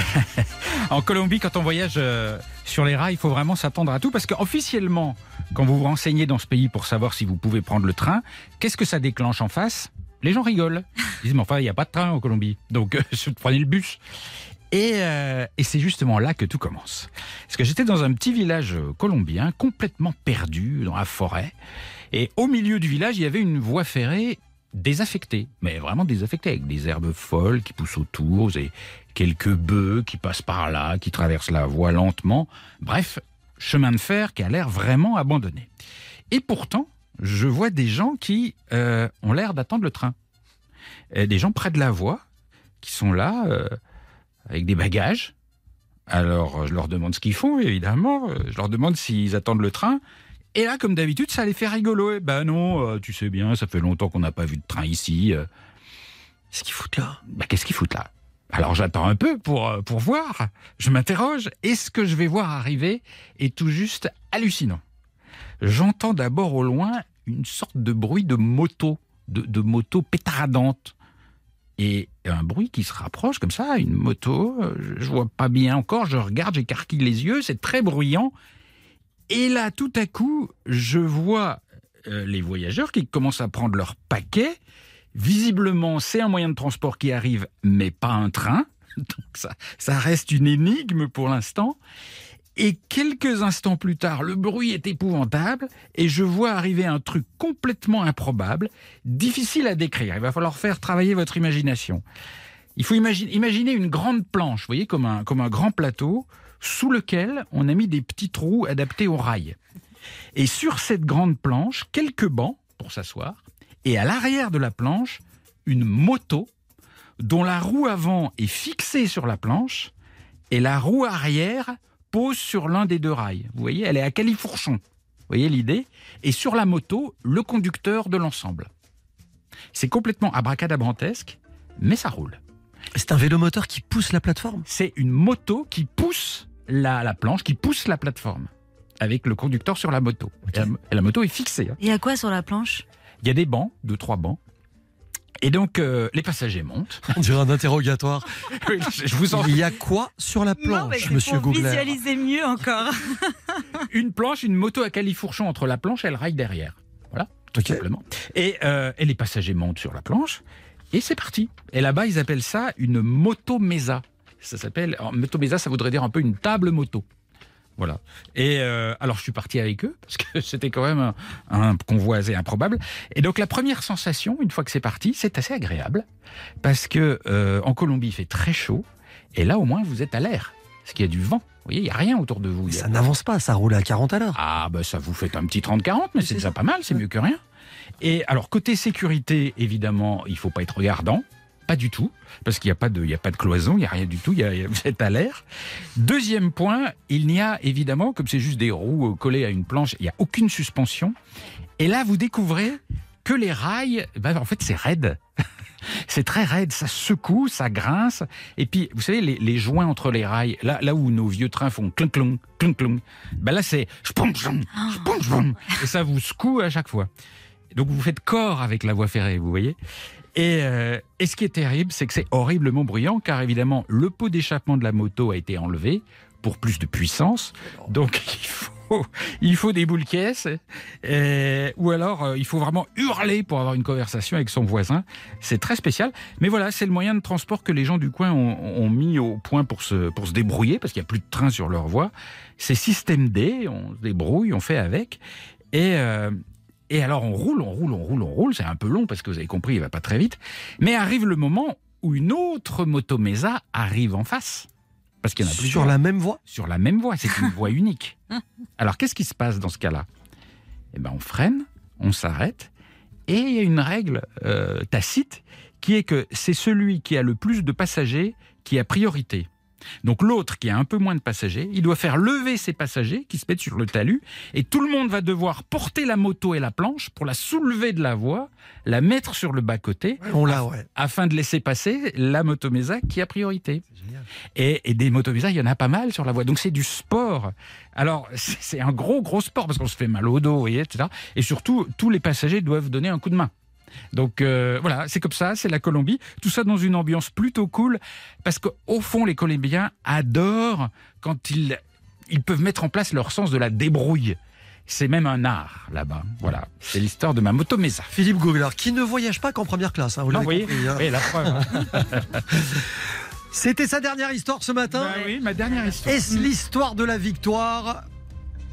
En Colombie, quand on voyage euh, sur les rails, il faut vraiment s'attendre à tout parce qu'officiellement, quand vous vous renseignez dans ce pays pour savoir si vous pouvez prendre le train, qu'est-ce que ça déclenche en face? Les gens rigolent. Ils disent, mais enfin, il n'y a pas de train en Colombie. Donc, euh, (laughs) prenez le bus. Et, euh, et c'est justement là que tout commence. Parce que j'étais dans un petit village euh, colombien, complètement perdu dans la forêt. Et au milieu du village, il y avait une voie ferrée désaffectée, mais vraiment désaffectée, avec des herbes folles qui poussent autour, quelques bœufs qui passent par là, qui traversent la voie lentement. Bref, chemin de fer qui a l'air vraiment abandonné. Et pourtant, je vois des gens qui euh, ont l'air d'attendre le train. Et des gens près de la voie, qui sont là, euh, avec des bagages. Alors, je leur demande ce qu'ils font, évidemment. Je leur demande s'ils attendent le train. Et là, comme d'habitude, ça les fait rigoler. Ben non, euh, tu sais bien, ça fait longtemps qu'on n'a pas vu de train ici. Qu'est-ce qu'ils foutent là? Ben, qu'est-ce qu'ils foutent là? Alors j'attends un peu pour, euh, pour voir. Je m'interroge. Et ce que je vais voir arriver est tout juste hallucinant? J'entends d'abord au loin une sorte de bruit de moto, de, de moto pétaradante. Et un bruit qui se rapproche comme ça, une moto, euh, je vois pas bien encore, je regarde, j'écarquille les yeux, c'est très bruyant. Et là, tout à coup, je vois euh, les voyageurs qui commencent à prendre leur paquet. Visiblement, c'est un moyen de transport qui arrive, mais pas un train. (laughs) Donc ça, ça reste une énigme pour l'instant. Et quelques instants plus tard, le bruit est épouvantable et je vois arriver un truc complètement improbable, difficile à décrire. Il va falloir faire travailler votre imagination. Il faut imaginer, une grande planche, vous voyez, comme un, comme un grand plateau, sous lequel on a mis des petits trous adaptés au rail. Et sur cette grande planche, quelques bancs pour s'asseoir, et à l'arrière de la planche, une moto dont la roue avant est fixée sur la planche et la roue arrière pose sur l'un des deux rails. Vous voyez, elle est à califourchon. Vous voyez l'idée? Et sur la moto, le conducteur de l'ensemble. C'est complètement abracadabrantesque, mais ça roule. C'est un vélomoteur qui pousse la plateforme? C'est une moto qui pousse la, la planche, qui pousse la plateforme avec le conducteur sur la moto. Et, la, et la moto est fixée. hein. Il y a quoi sur la planche? Il y a des bancs, deux, trois bancs. Et donc, euh, les passagers montent. On dirait un interrogatoire. (laughs) Oui, je vous en Il y a quoi sur la planche, monsieur pour Googler visualiser mieux encore. (laughs) une planche, une moto à califourchon entre la planche et le rail derrière. Voilà, tout simplement. Et, euh, et les passagers montent sur la planche et c'est parti. Et là-bas, ils appellent ça une motomesa. Ça s'appelle alors, motomesa, ça voudrait dire un peu une table moto. Voilà. Et euh, alors, je suis parti avec eux parce que (laughs) c'était quand même un, un convoi assez improbable. Et donc, la première sensation, une fois que c'est parti, c'est assez agréable parce que euh, en Colombie, il fait très chaud et là, au moins, vous êtes à l'air. Parce qu'il y a du vent. Vous voyez, il n'y a rien autour de vous. Ça n'avance pas, ça roule à 40 à l'heure. ah, bah ça vous fait un petit 30-40, mais c'est déjà pas mal, c'est mieux que rien. Et alors, côté sécurité, évidemment, il faut pas être regardant. Pas du tout, parce qu'il n'y a, pas de- il y a pas de cloison, il n'y a rien du tout, il y a, (laughs) vous êtes à l'air. Deuxième point, il n'y a évidemment, comme c'est juste des roues euh, collées à une planche, il n'y a aucune suspension. Et là, vous découvrez que les rails, ben, en fait, c'est raide. (laughs) C'est très raide, ça secoue, ça grince. Et puis, vous savez, les, les joints entre les rails, là, là où nos vieux trains font clunk clunk clunk clunk, ben là c'est spom. et ça vous secoue à chaque fois. Donc vous faites corps avec la voie ferrée, vous voyez. Et, euh, et ce qui est terrible, c'est que c'est horriblement bruyant, car évidemment, le pot d'échappement de la moto a été enlevé pour plus de puissance. Donc (laughs) il faut, il faut des boules caisses, euh, ou alors euh, il faut vraiment hurler pour avoir une conversation avec son voisin. C'est très spécial. Mais voilà, c'est le moyen de transport que les gens du coin ont, ont mis au point pour se, pour se débrouiller, parce qu'il n'y a plus de train sur leur voie. C'est système D, on se débrouille, on fait avec. Et, euh, et alors on roule, on roule, on roule, on roule. C'est un peu long parce que vous avez compris, il va pas très vite. Mais arrive le moment où une autre moto Mesa arrive en face. Parce qu'il y en a plusieurs. Sur la même voie Sur la même voie, c'est une (laughs) voie unique. Alors qu'est-ce qui se passe dans ce cas-là? Eh ben on freine, on s'arrête, et il y a une règle euh, tacite qui est que c'est celui qui a le plus de passagers qui a priorité. Donc l'autre qui a un peu moins de passagers, il doit faire lever ses passagers qui se mettent sur le talus et tout le monde va devoir porter la moto et la planche pour la soulever de la voie, la mettre sur le bas-côté ouais. afin de laisser passer la motomesa qui a priorité. Et, et des motomesas, il y en a pas mal sur la voie. Donc c'est du sport. Alors c'est un gros gros sport parce qu'on se fait mal au dos, etc. Et surtout, tous les passagers doivent donner un coup de main. Donc euh, voilà, c'est comme ça, c'est la Colombie. Tout ça dans une ambiance plutôt cool parce qu'au fond, les Colombiens adorent quand ils, ils peuvent mettre en place leur sens de la débrouille. C'est même un art là-bas. Voilà, c'est l'histoire de ma motomesa. Philippe Googler, qui ne voyage pas qu'en première classe, hein, vous l'avez compris, hein. Oui, la preuve. (laughs) C'était sa dernière histoire ce matin. Bah oui, ma dernière histoire. Est-ce l'histoire de la victoire?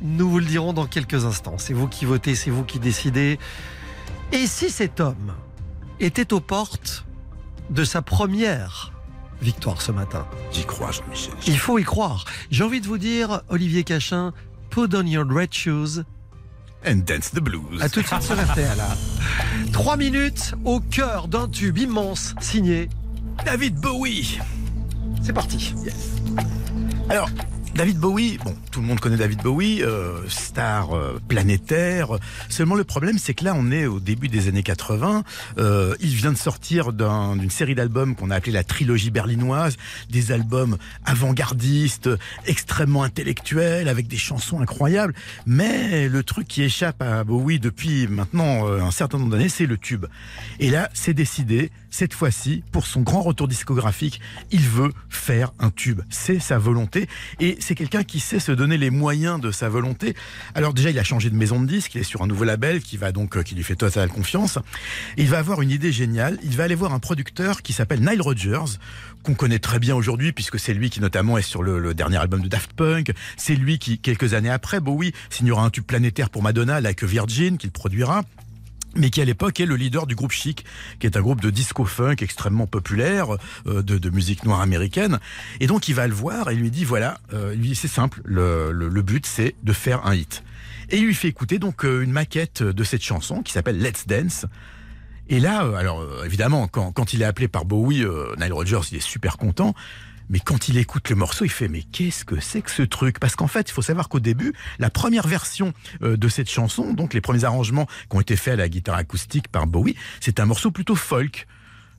Nous vous le dirons dans quelques instants. C'est vous qui votez, c'est vous qui décidez. Et si cet homme était aux portes de sa première victoire ce matin? J'y crois, Jean-Michel. Il faut y croire. J'ai envie de vous dire, Olivier Cachin, put on your red shoes. And dance the blues. À tout de suite sur RTL. Trois minutes au cœur d'un tube immense signé. David Bowie. C'est parti. Alors, David Bowie, bon, tout le monde connaît David Bowie, euh, star euh, planétaire. Seulement le problème, c'est que là, on est au début des années 80. Euh, il vient de sortir d'un- d'une série d'albums qu'on a appelé la trilogie berlinoise, des albums avant-gardistes, extrêmement intellectuels, avec des chansons incroyables. Mais le truc qui échappe à Bowie depuis maintenant euh, un certain nombre d'années, c'est le tube. Et là, c'est décidé. Cette fois-ci, pour son grand retour discographique, il veut faire un tube. C'est sa volonté. Et c'est quelqu'un qui sait se donner les moyens de sa volonté. Alors déjà, il a changé de maison de disque, il est sur un nouveau label qui va donc, euh, qui lui fait totale confiance. Et il va avoir une idée géniale. Il va aller voir un producteur qui s'appelle Nile Rodgers, qu'on connaît très bien aujourd'hui puisque c'est lui qui notamment est sur le, dernier album de Daft Punk. C'est lui qui, quelques années après, Bowie signera un tube planétaire pour Madonna, Like Virgin, qu'il produira mais qui à l'époque est le leader du groupe Chic, qui est un groupe de disco funk extrêmement populaire, euh, de, de musique noire américaine. Et donc il va le voir et lui dit voilà, euh, lui c'est simple, le, le, le but c'est de faire un hit. Et il lui fait écouter donc euh, une maquette de cette chanson qui s'appelle Let's Dance. Et là, euh, alors euh, évidemment, quand, quand il est appelé par Bowie, euh, Nile Rodgers, il est super content. Mais quand il écoute le morceau, il fait mais qu'est-ce que c'est que ce truc? Parce qu'en fait, il faut savoir qu'au début, la première version euh, de cette chanson, donc les premiers arrangements qui ont été faits à la guitare acoustique par Bowie, c'est un morceau plutôt folk.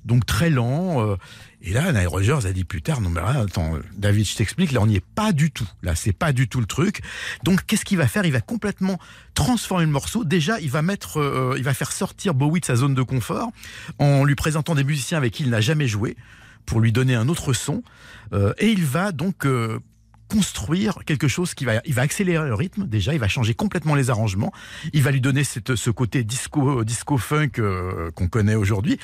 donc très lent. euh, et là, Nile Rodgers a dit plus tard, non mais là, attends, David, je t'explique, là on n'y est pas du tout. Là, c'est pas du tout le truc. Donc, qu'est-ce qu'il va faire? Il va complètement transformer le morceau. Déjà, il va mettre, euh, il va faire sortir Bowie de sa zone de confort en lui présentant des musiciens avec qui il n'a jamais joué pour lui donner un autre son. Euh, et il va donc euh, construire quelque chose qui va, il va accélérer le rythme. Déjà, il va changer complètement les arrangements. Il va lui donner cette, ce côté disco, disco funk euh, qu'on connaît aujourd'hui.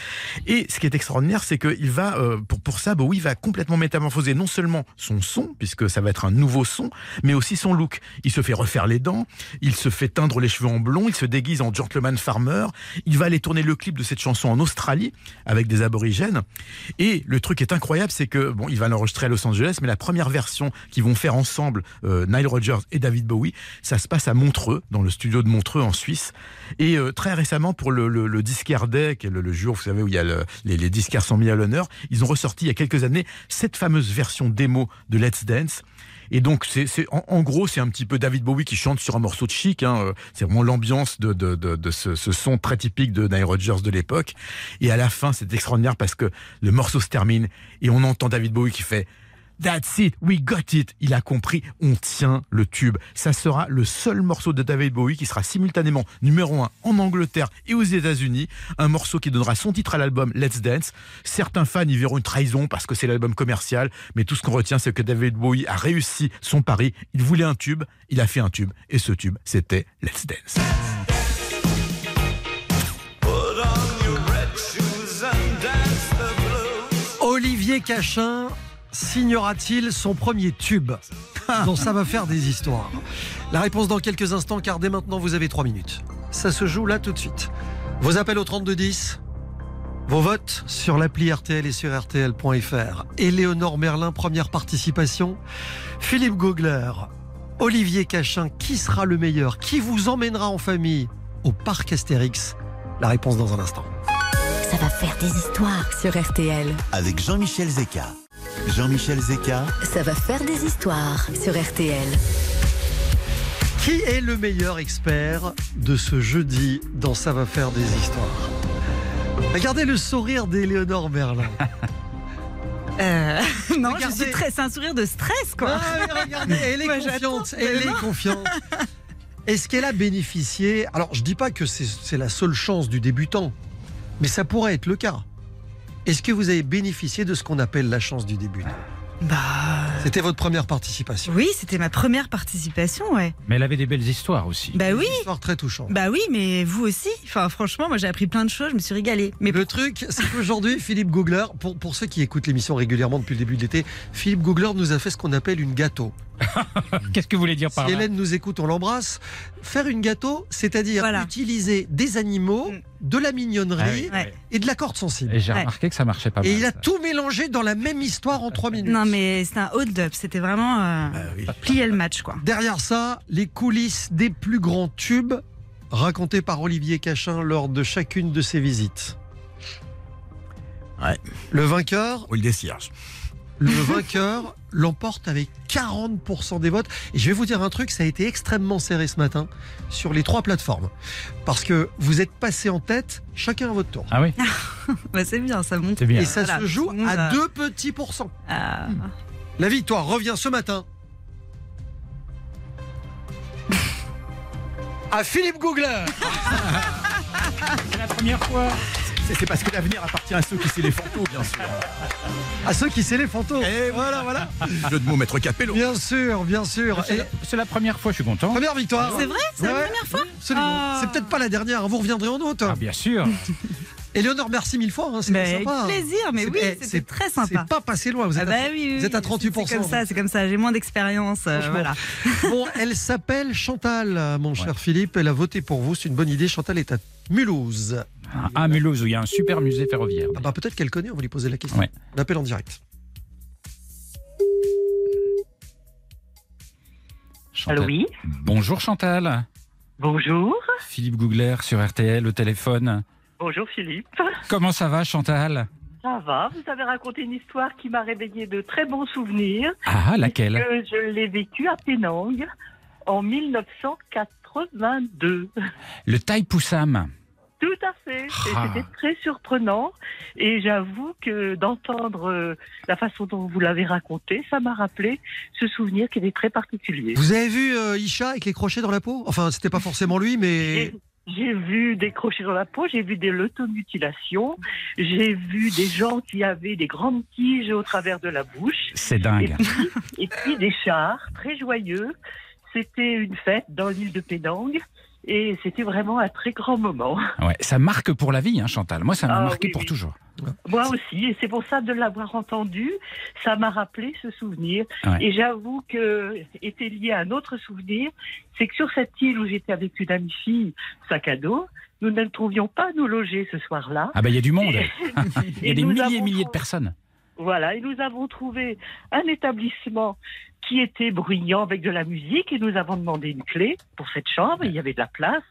Et ce qui est extraordinaire, c'est qu'il va, euh, pour, pour ça, Bowie va complètement métamorphoser non seulement son son, puisque ça va être un nouveau son, mais aussi son look. Il se fait refaire les dents, il se fait teindre les cheveux en blond, il se déguise en gentleman farmer. Il va aller tourner le clip de cette chanson en Australie avec des aborigènes. Et le truc est incroyable, c'est que bon, il va l'enregistrer à Los Angeles, mais la première version qu'ils vont faire ensemble, euh, Nile Rodgers et David Bowie, ça se passe à Montreux, dans le studio de Montreux en Suisse. Et euh, très récemment, pour le, le, le Disquaire Day, le, jour, vous savez, où il y a le- les, les disquaires sont mis à l'honneur, ils ont ressorti il y a quelques années cette fameuse version démo de Let's Dance. Et donc, c'est, en, gros, c'est un petit peu David Bowie qui chante sur un morceau de chic. Hein. euh, C'est vraiment l'ambiance de ce, ce son très typique de Nile Rodgers de l'époque. Et à la fin, c'est extraordinaire parce que le morceau se termine et on entend David Bowie qui fait That's it, we got it. Il a compris, on tient le tube. Ça sera le seul morceau de David Bowie qui sera simultanément numéro un en Angleterre et aux États-Unis. Un morceau qui donnera son titre à l'album Let's Dance. Certains fans y verront une trahison parce que c'est l'album commercial, mais tout ce qu'on retient, c'est que David Bowie a réussi son pari. Il voulait un tube, il a fait un tube, et ce tube, c'était Let's Dance. Olivier Cachin signera-t-il son premier tube (laughs) dont ça va faire des histoires La réponse dans quelques instants, car dès maintenant, vous avez 3 minutes. Ça se joue là tout de suite. Vos appels au 3210, vos votes sur l'appli RTL et sur RTL.fr. Éléonore Merlin, première participation. Philippe Gogler, Olivier Cachin, qui sera le meilleur Qui vous emmènera en famille au parc Astérix? La réponse dans un instant. Ça va faire des histoires sur RTL. Avec Jean-Michel Zeka. Jean-Michel Zeka, Ça va faire des histoires sur RTL. Qui est le meilleur expert de ce jeudi dans Ça va faire des histoires? Regardez le sourire d'Éléonore Merlin. (laughs) Euh, non, je suis très. C'est un sourire de stress, quoi. Ah, mais regardez, elle est (laughs) Moi, confiante. Elle est confiante. Est-ce qu'elle a bénéficié? Alors, je dis pas que c'est la seule chance du débutant, mais ça pourrait être le cas. Est-ce que vous avez bénéficié de ce qu'on appelle la chance du débutant Bah. C'était votre première participation. Oui, c'était ma première participation, ouais. Mais elle avait des belles histoires aussi. Bah oui. Une histoire très touchante. Bah oui, mais vous aussi. Enfin, franchement, moi j'ai appris plein de choses, je me suis régalée. Mais Le truc, c'est qu'aujourd'hui, (laughs) Philippe Googler, pour, pour ceux qui écoutent l'émission régulièrement depuis le début de l'été, Philippe Googler nous a fait ce qu'on appelle une gâteau. (laughs) Qu'est-ce que vous voulez dire Si par là Hélène nous écoute, on l'embrasse. Faire une gâteau, c'est-à-dire Voilà. utiliser des animaux, Mm. de la mignonnerie Ah oui, Ouais. et de la corde sensible. Et j'ai Ouais. remarqué que ça marchait pas Et mal. il a ça. tout mélangé dans la même histoire en trois minutes. non, mais c'était un hold-up. C'était vraiment euh, Ah oui. plier le match, quoi. Derrière ça, les coulisses des plus grands tubes racontés par Olivier Cachin lors de chacune de ses visites. Ouais. Le vainqueur, Ou le décierge. le vainqueur (laughs) l'emporte avec 40% des votes. Et je vais vous dire un truc, ça a été extrêmement serré ce matin sur les trois plateformes. Parce que vous êtes passé en tête, chacun à votre tour. Ah oui, (laughs) Bah, c'est bien, ça bien. Et ça Voilà, se joue à a- deux petits pourcents. Ah. La victoire revient ce matin (laughs) à Philippe Googler. (laughs) C'est la première fois. C'est parce que l'avenir appartient à ceux qui c'est les fantômes, bien sûr. À ceux qui fantômes. Et voilà, voilà. (laughs) Jeu de mots, maître Capello. Bien sûr, bien sûr. C'est la- première fois, je suis content. première victoire. C'est vrai C'est la première fois Absolument. Ah. C'est peut-être pas la dernière. Vous reviendrez en autre. Ah bien sûr. (laughs) Éléonore, merci mille fois. hein, C'était Avec sympa. plaisir, mais C'est- oui, eh, c'était très sympa. C'est pas passé loin. Vous Ah êtes, bah à, oui, oui, vous êtes à oui. 38%. C'est comme ça, c'est comme ça. J'ai moins d'expérience. euh, voilà. (laughs) Bon, elle s'appelle Chantal, mon cher Philippe. Elle a voté pour vous. C'est une bonne idée. Chantal est à Mulhouse. À Mulhouse, où il y a un super musée ferroviaire. Ah bah peut-être qu'elle connaît. On va lui poser la question. Ouais. On appelle en direct. Chantal. Allô, oui. Bonjour Chantal. Bonjour. Philippe Googler sur RTL au téléphone. Bonjour Philippe. Comment ça va Chantal? Ça va Vous avez raconté une histoire qui m'a réveillé de très bons souvenirs. Ah, laquelle? Que je l'ai vécue à Penang en 1982. Le Thaï Poussam. Tout à fait. Ah. C'était très surprenant. Et j'avoue que d'entendre euh, la façon dont vous l'avez raconté, ça m'a rappelé ce souvenir qui était très particulier. Vous avez vu euh, Isha avec les crochets dans la peau? Enfin, c'était pas forcément lui, mais J'ai- vu des crochets dans la peau, j'ai vu des l'automutilations, j'ai vu des gens qui avaient des grandes tiges au travers de la bouche, C'est et dingue. puis, et puis des chars très joyeux. C'était une fête dans l'île de Pédang et c'était vraiment un très grand moment. Ouais, ça marque pour la vie, hein, Chantal. Moi, ça m'a Ah, marqué oui, pour oui. toujours. Moi aussi, et c'est pour ça de l'avoir entendu, ça m'a rappelé ce souvenir. Ouais. Et j'avoue que était lié à un autre souvenir, c'est que sur cette île où j'étais avec une amie fille, sac à dos, nous ne trouvions pas à nous loger ce soir-là. Ah bah il y a du monde. (laughs) Il y a (laughs) des milliers et milliers de personnes. Voilà, et nous avons trouvé un établissement qui était bruyant avec de la musique et nous avons demandé une clé pour cette chambre, il y avait de la place.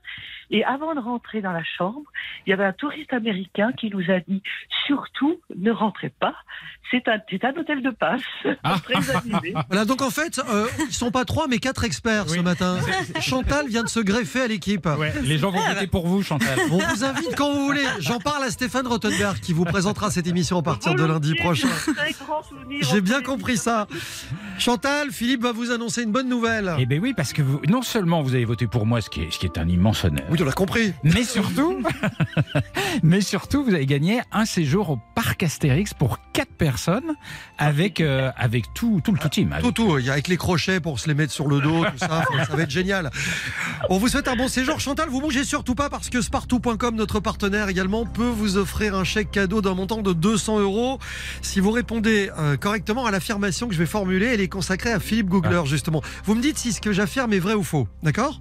Et avant de rentrer dans la chambre, il y avait un touriste américain qui nous a dit surtout ne rentrez pas, c'est un, c'est un hôtel de passe. Ah. (laughs) Très animé. voilà. Donc en fait, euh, ils sont pas trois, mais quatre experts ce matin. Chantal vient de se greffer à l'équipe. Ouais, les gens vont voter pour vous, Chantal. On vous invite quand vous voulez. J'en parle à Stéphane Rottenberg qui vous présentera cette émission à partir de lundi prochain. Très grand souvenir J'ai bien compris ça. Chantal, Philippe va vous annoncer une bonne nouvelle. Eh bien oui, parce que vous, non seulement vous avez voté pour moi, ce qui est, ce qui est un immense honneur, Oui, on l'a compris. mais surtout, (laughs) mais surtout, vous avez gagné un séjour au parc Astérix pour quatre personnes avec euh, avec tout tout le tout team. Tout, Avec- tout. Il y a avec les crochets pour se les mettre sur le dos, tout ça. ça va être génial. On vous souhaite un bon séjour. Chantal, vous bougez surtout pas parce que Spartou.com, notre partenaire également, peut vous offrir un chèque cadeau d'un montant de 200 euros. Si vous répondez euh, correctement à l'affirmation que je vais formuler, elle est consacrée à Philippe Googler, justement. Vous me dites si ce que j'affirme est vrai ou faux. D'accord?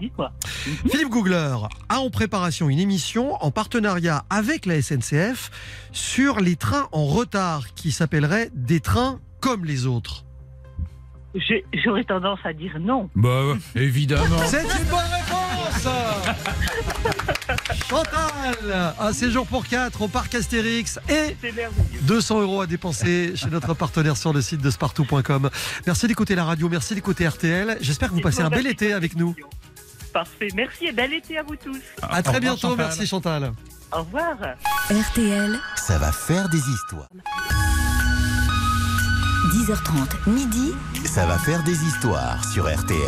Philippe Googler a en préparation une émission en partenariat avec la SNCF sur les trains en retard qui s'appellerait des trains comme les autres. J'aurais tendance à dire non. Bah évidemment. C'est une bonne réponse Chantal Un séjour pour 4 au parc Astérix et C'est merveilleux. 200 euros à dépenser chez notre partenaire sur le site de spartou.com. Merci d'écouter la radio, merci d'écouter RTL. J'espère que vous passez un bel été avec nous. Parfait. Merci et bel été à vous tous. À très bientôt, merci Chantal. Au revoir. RTL, Ça va faire des histoires. 10h30, midi, Ça va faire des histoires sur RTL.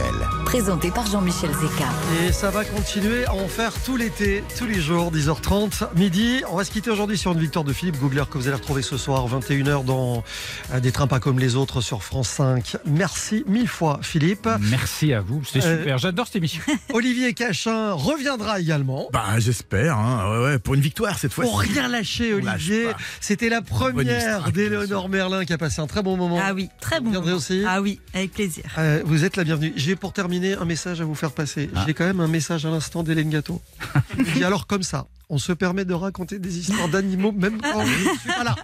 présenté par Jean-Michel Zeka. Et ça va continuer à en faire tout l'été, tous les jours, 10h30, midi. On va se quitter aujourd'hui sur une victoire de Philippe Googler que vous allez retrouver ce soir, 21h, dans euh, Des trains pas comme les autres sur France 5. Merci mille fois, Philippe. Merci à vous, c'était Euh, super. J'adore cette émission. (laughs) Olivier Cachin reviendra également. Bah, j'espère, hein. ouais, ouais, pour une victoire cette fois. Pour rien lâcher, Olivier. C'était la première d'Éléonore Merlin qui a passé un très bon moment. Ah oui, très Vous bon. viendrez aussi Ah oui, avec plaisir. Euh, vous êtes la bienvenue. J'ai pour terminer un message à vous faire passer. Ah. J'ai quand même un message à l'instant d'Hélène Gâteau. (laughs) Elle dit alors comme ça, on se permet de raconter des histoires d'animaux même quand je ne suis pas là.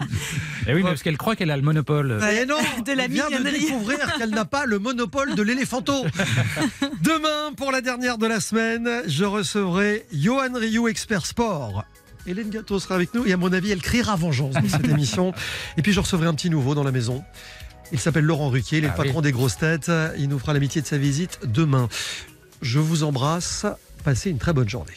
Eh oui, mais parce qu'elle croit qu'elle a le monopole. Et non, (laughs) De la on vient de découvrir qu'elle n'a pas le monopole de l'éléphanto. (laughs) Demain, pour la dernière de la semaine, je recevrai Johan Rioux, expert sport. Hélène Gâteau sera avec nous et à mon avis, elle criera vengeance dans cette émission. Et puis, je recevrai un petit nouveau dans la maison. Il s'appelle Laurent Ruquier, il est Ah le patron des grosses têtes. Il nous fera l'amitié de sa visite demain. Je vous embrasse. Passez une très bonne journée.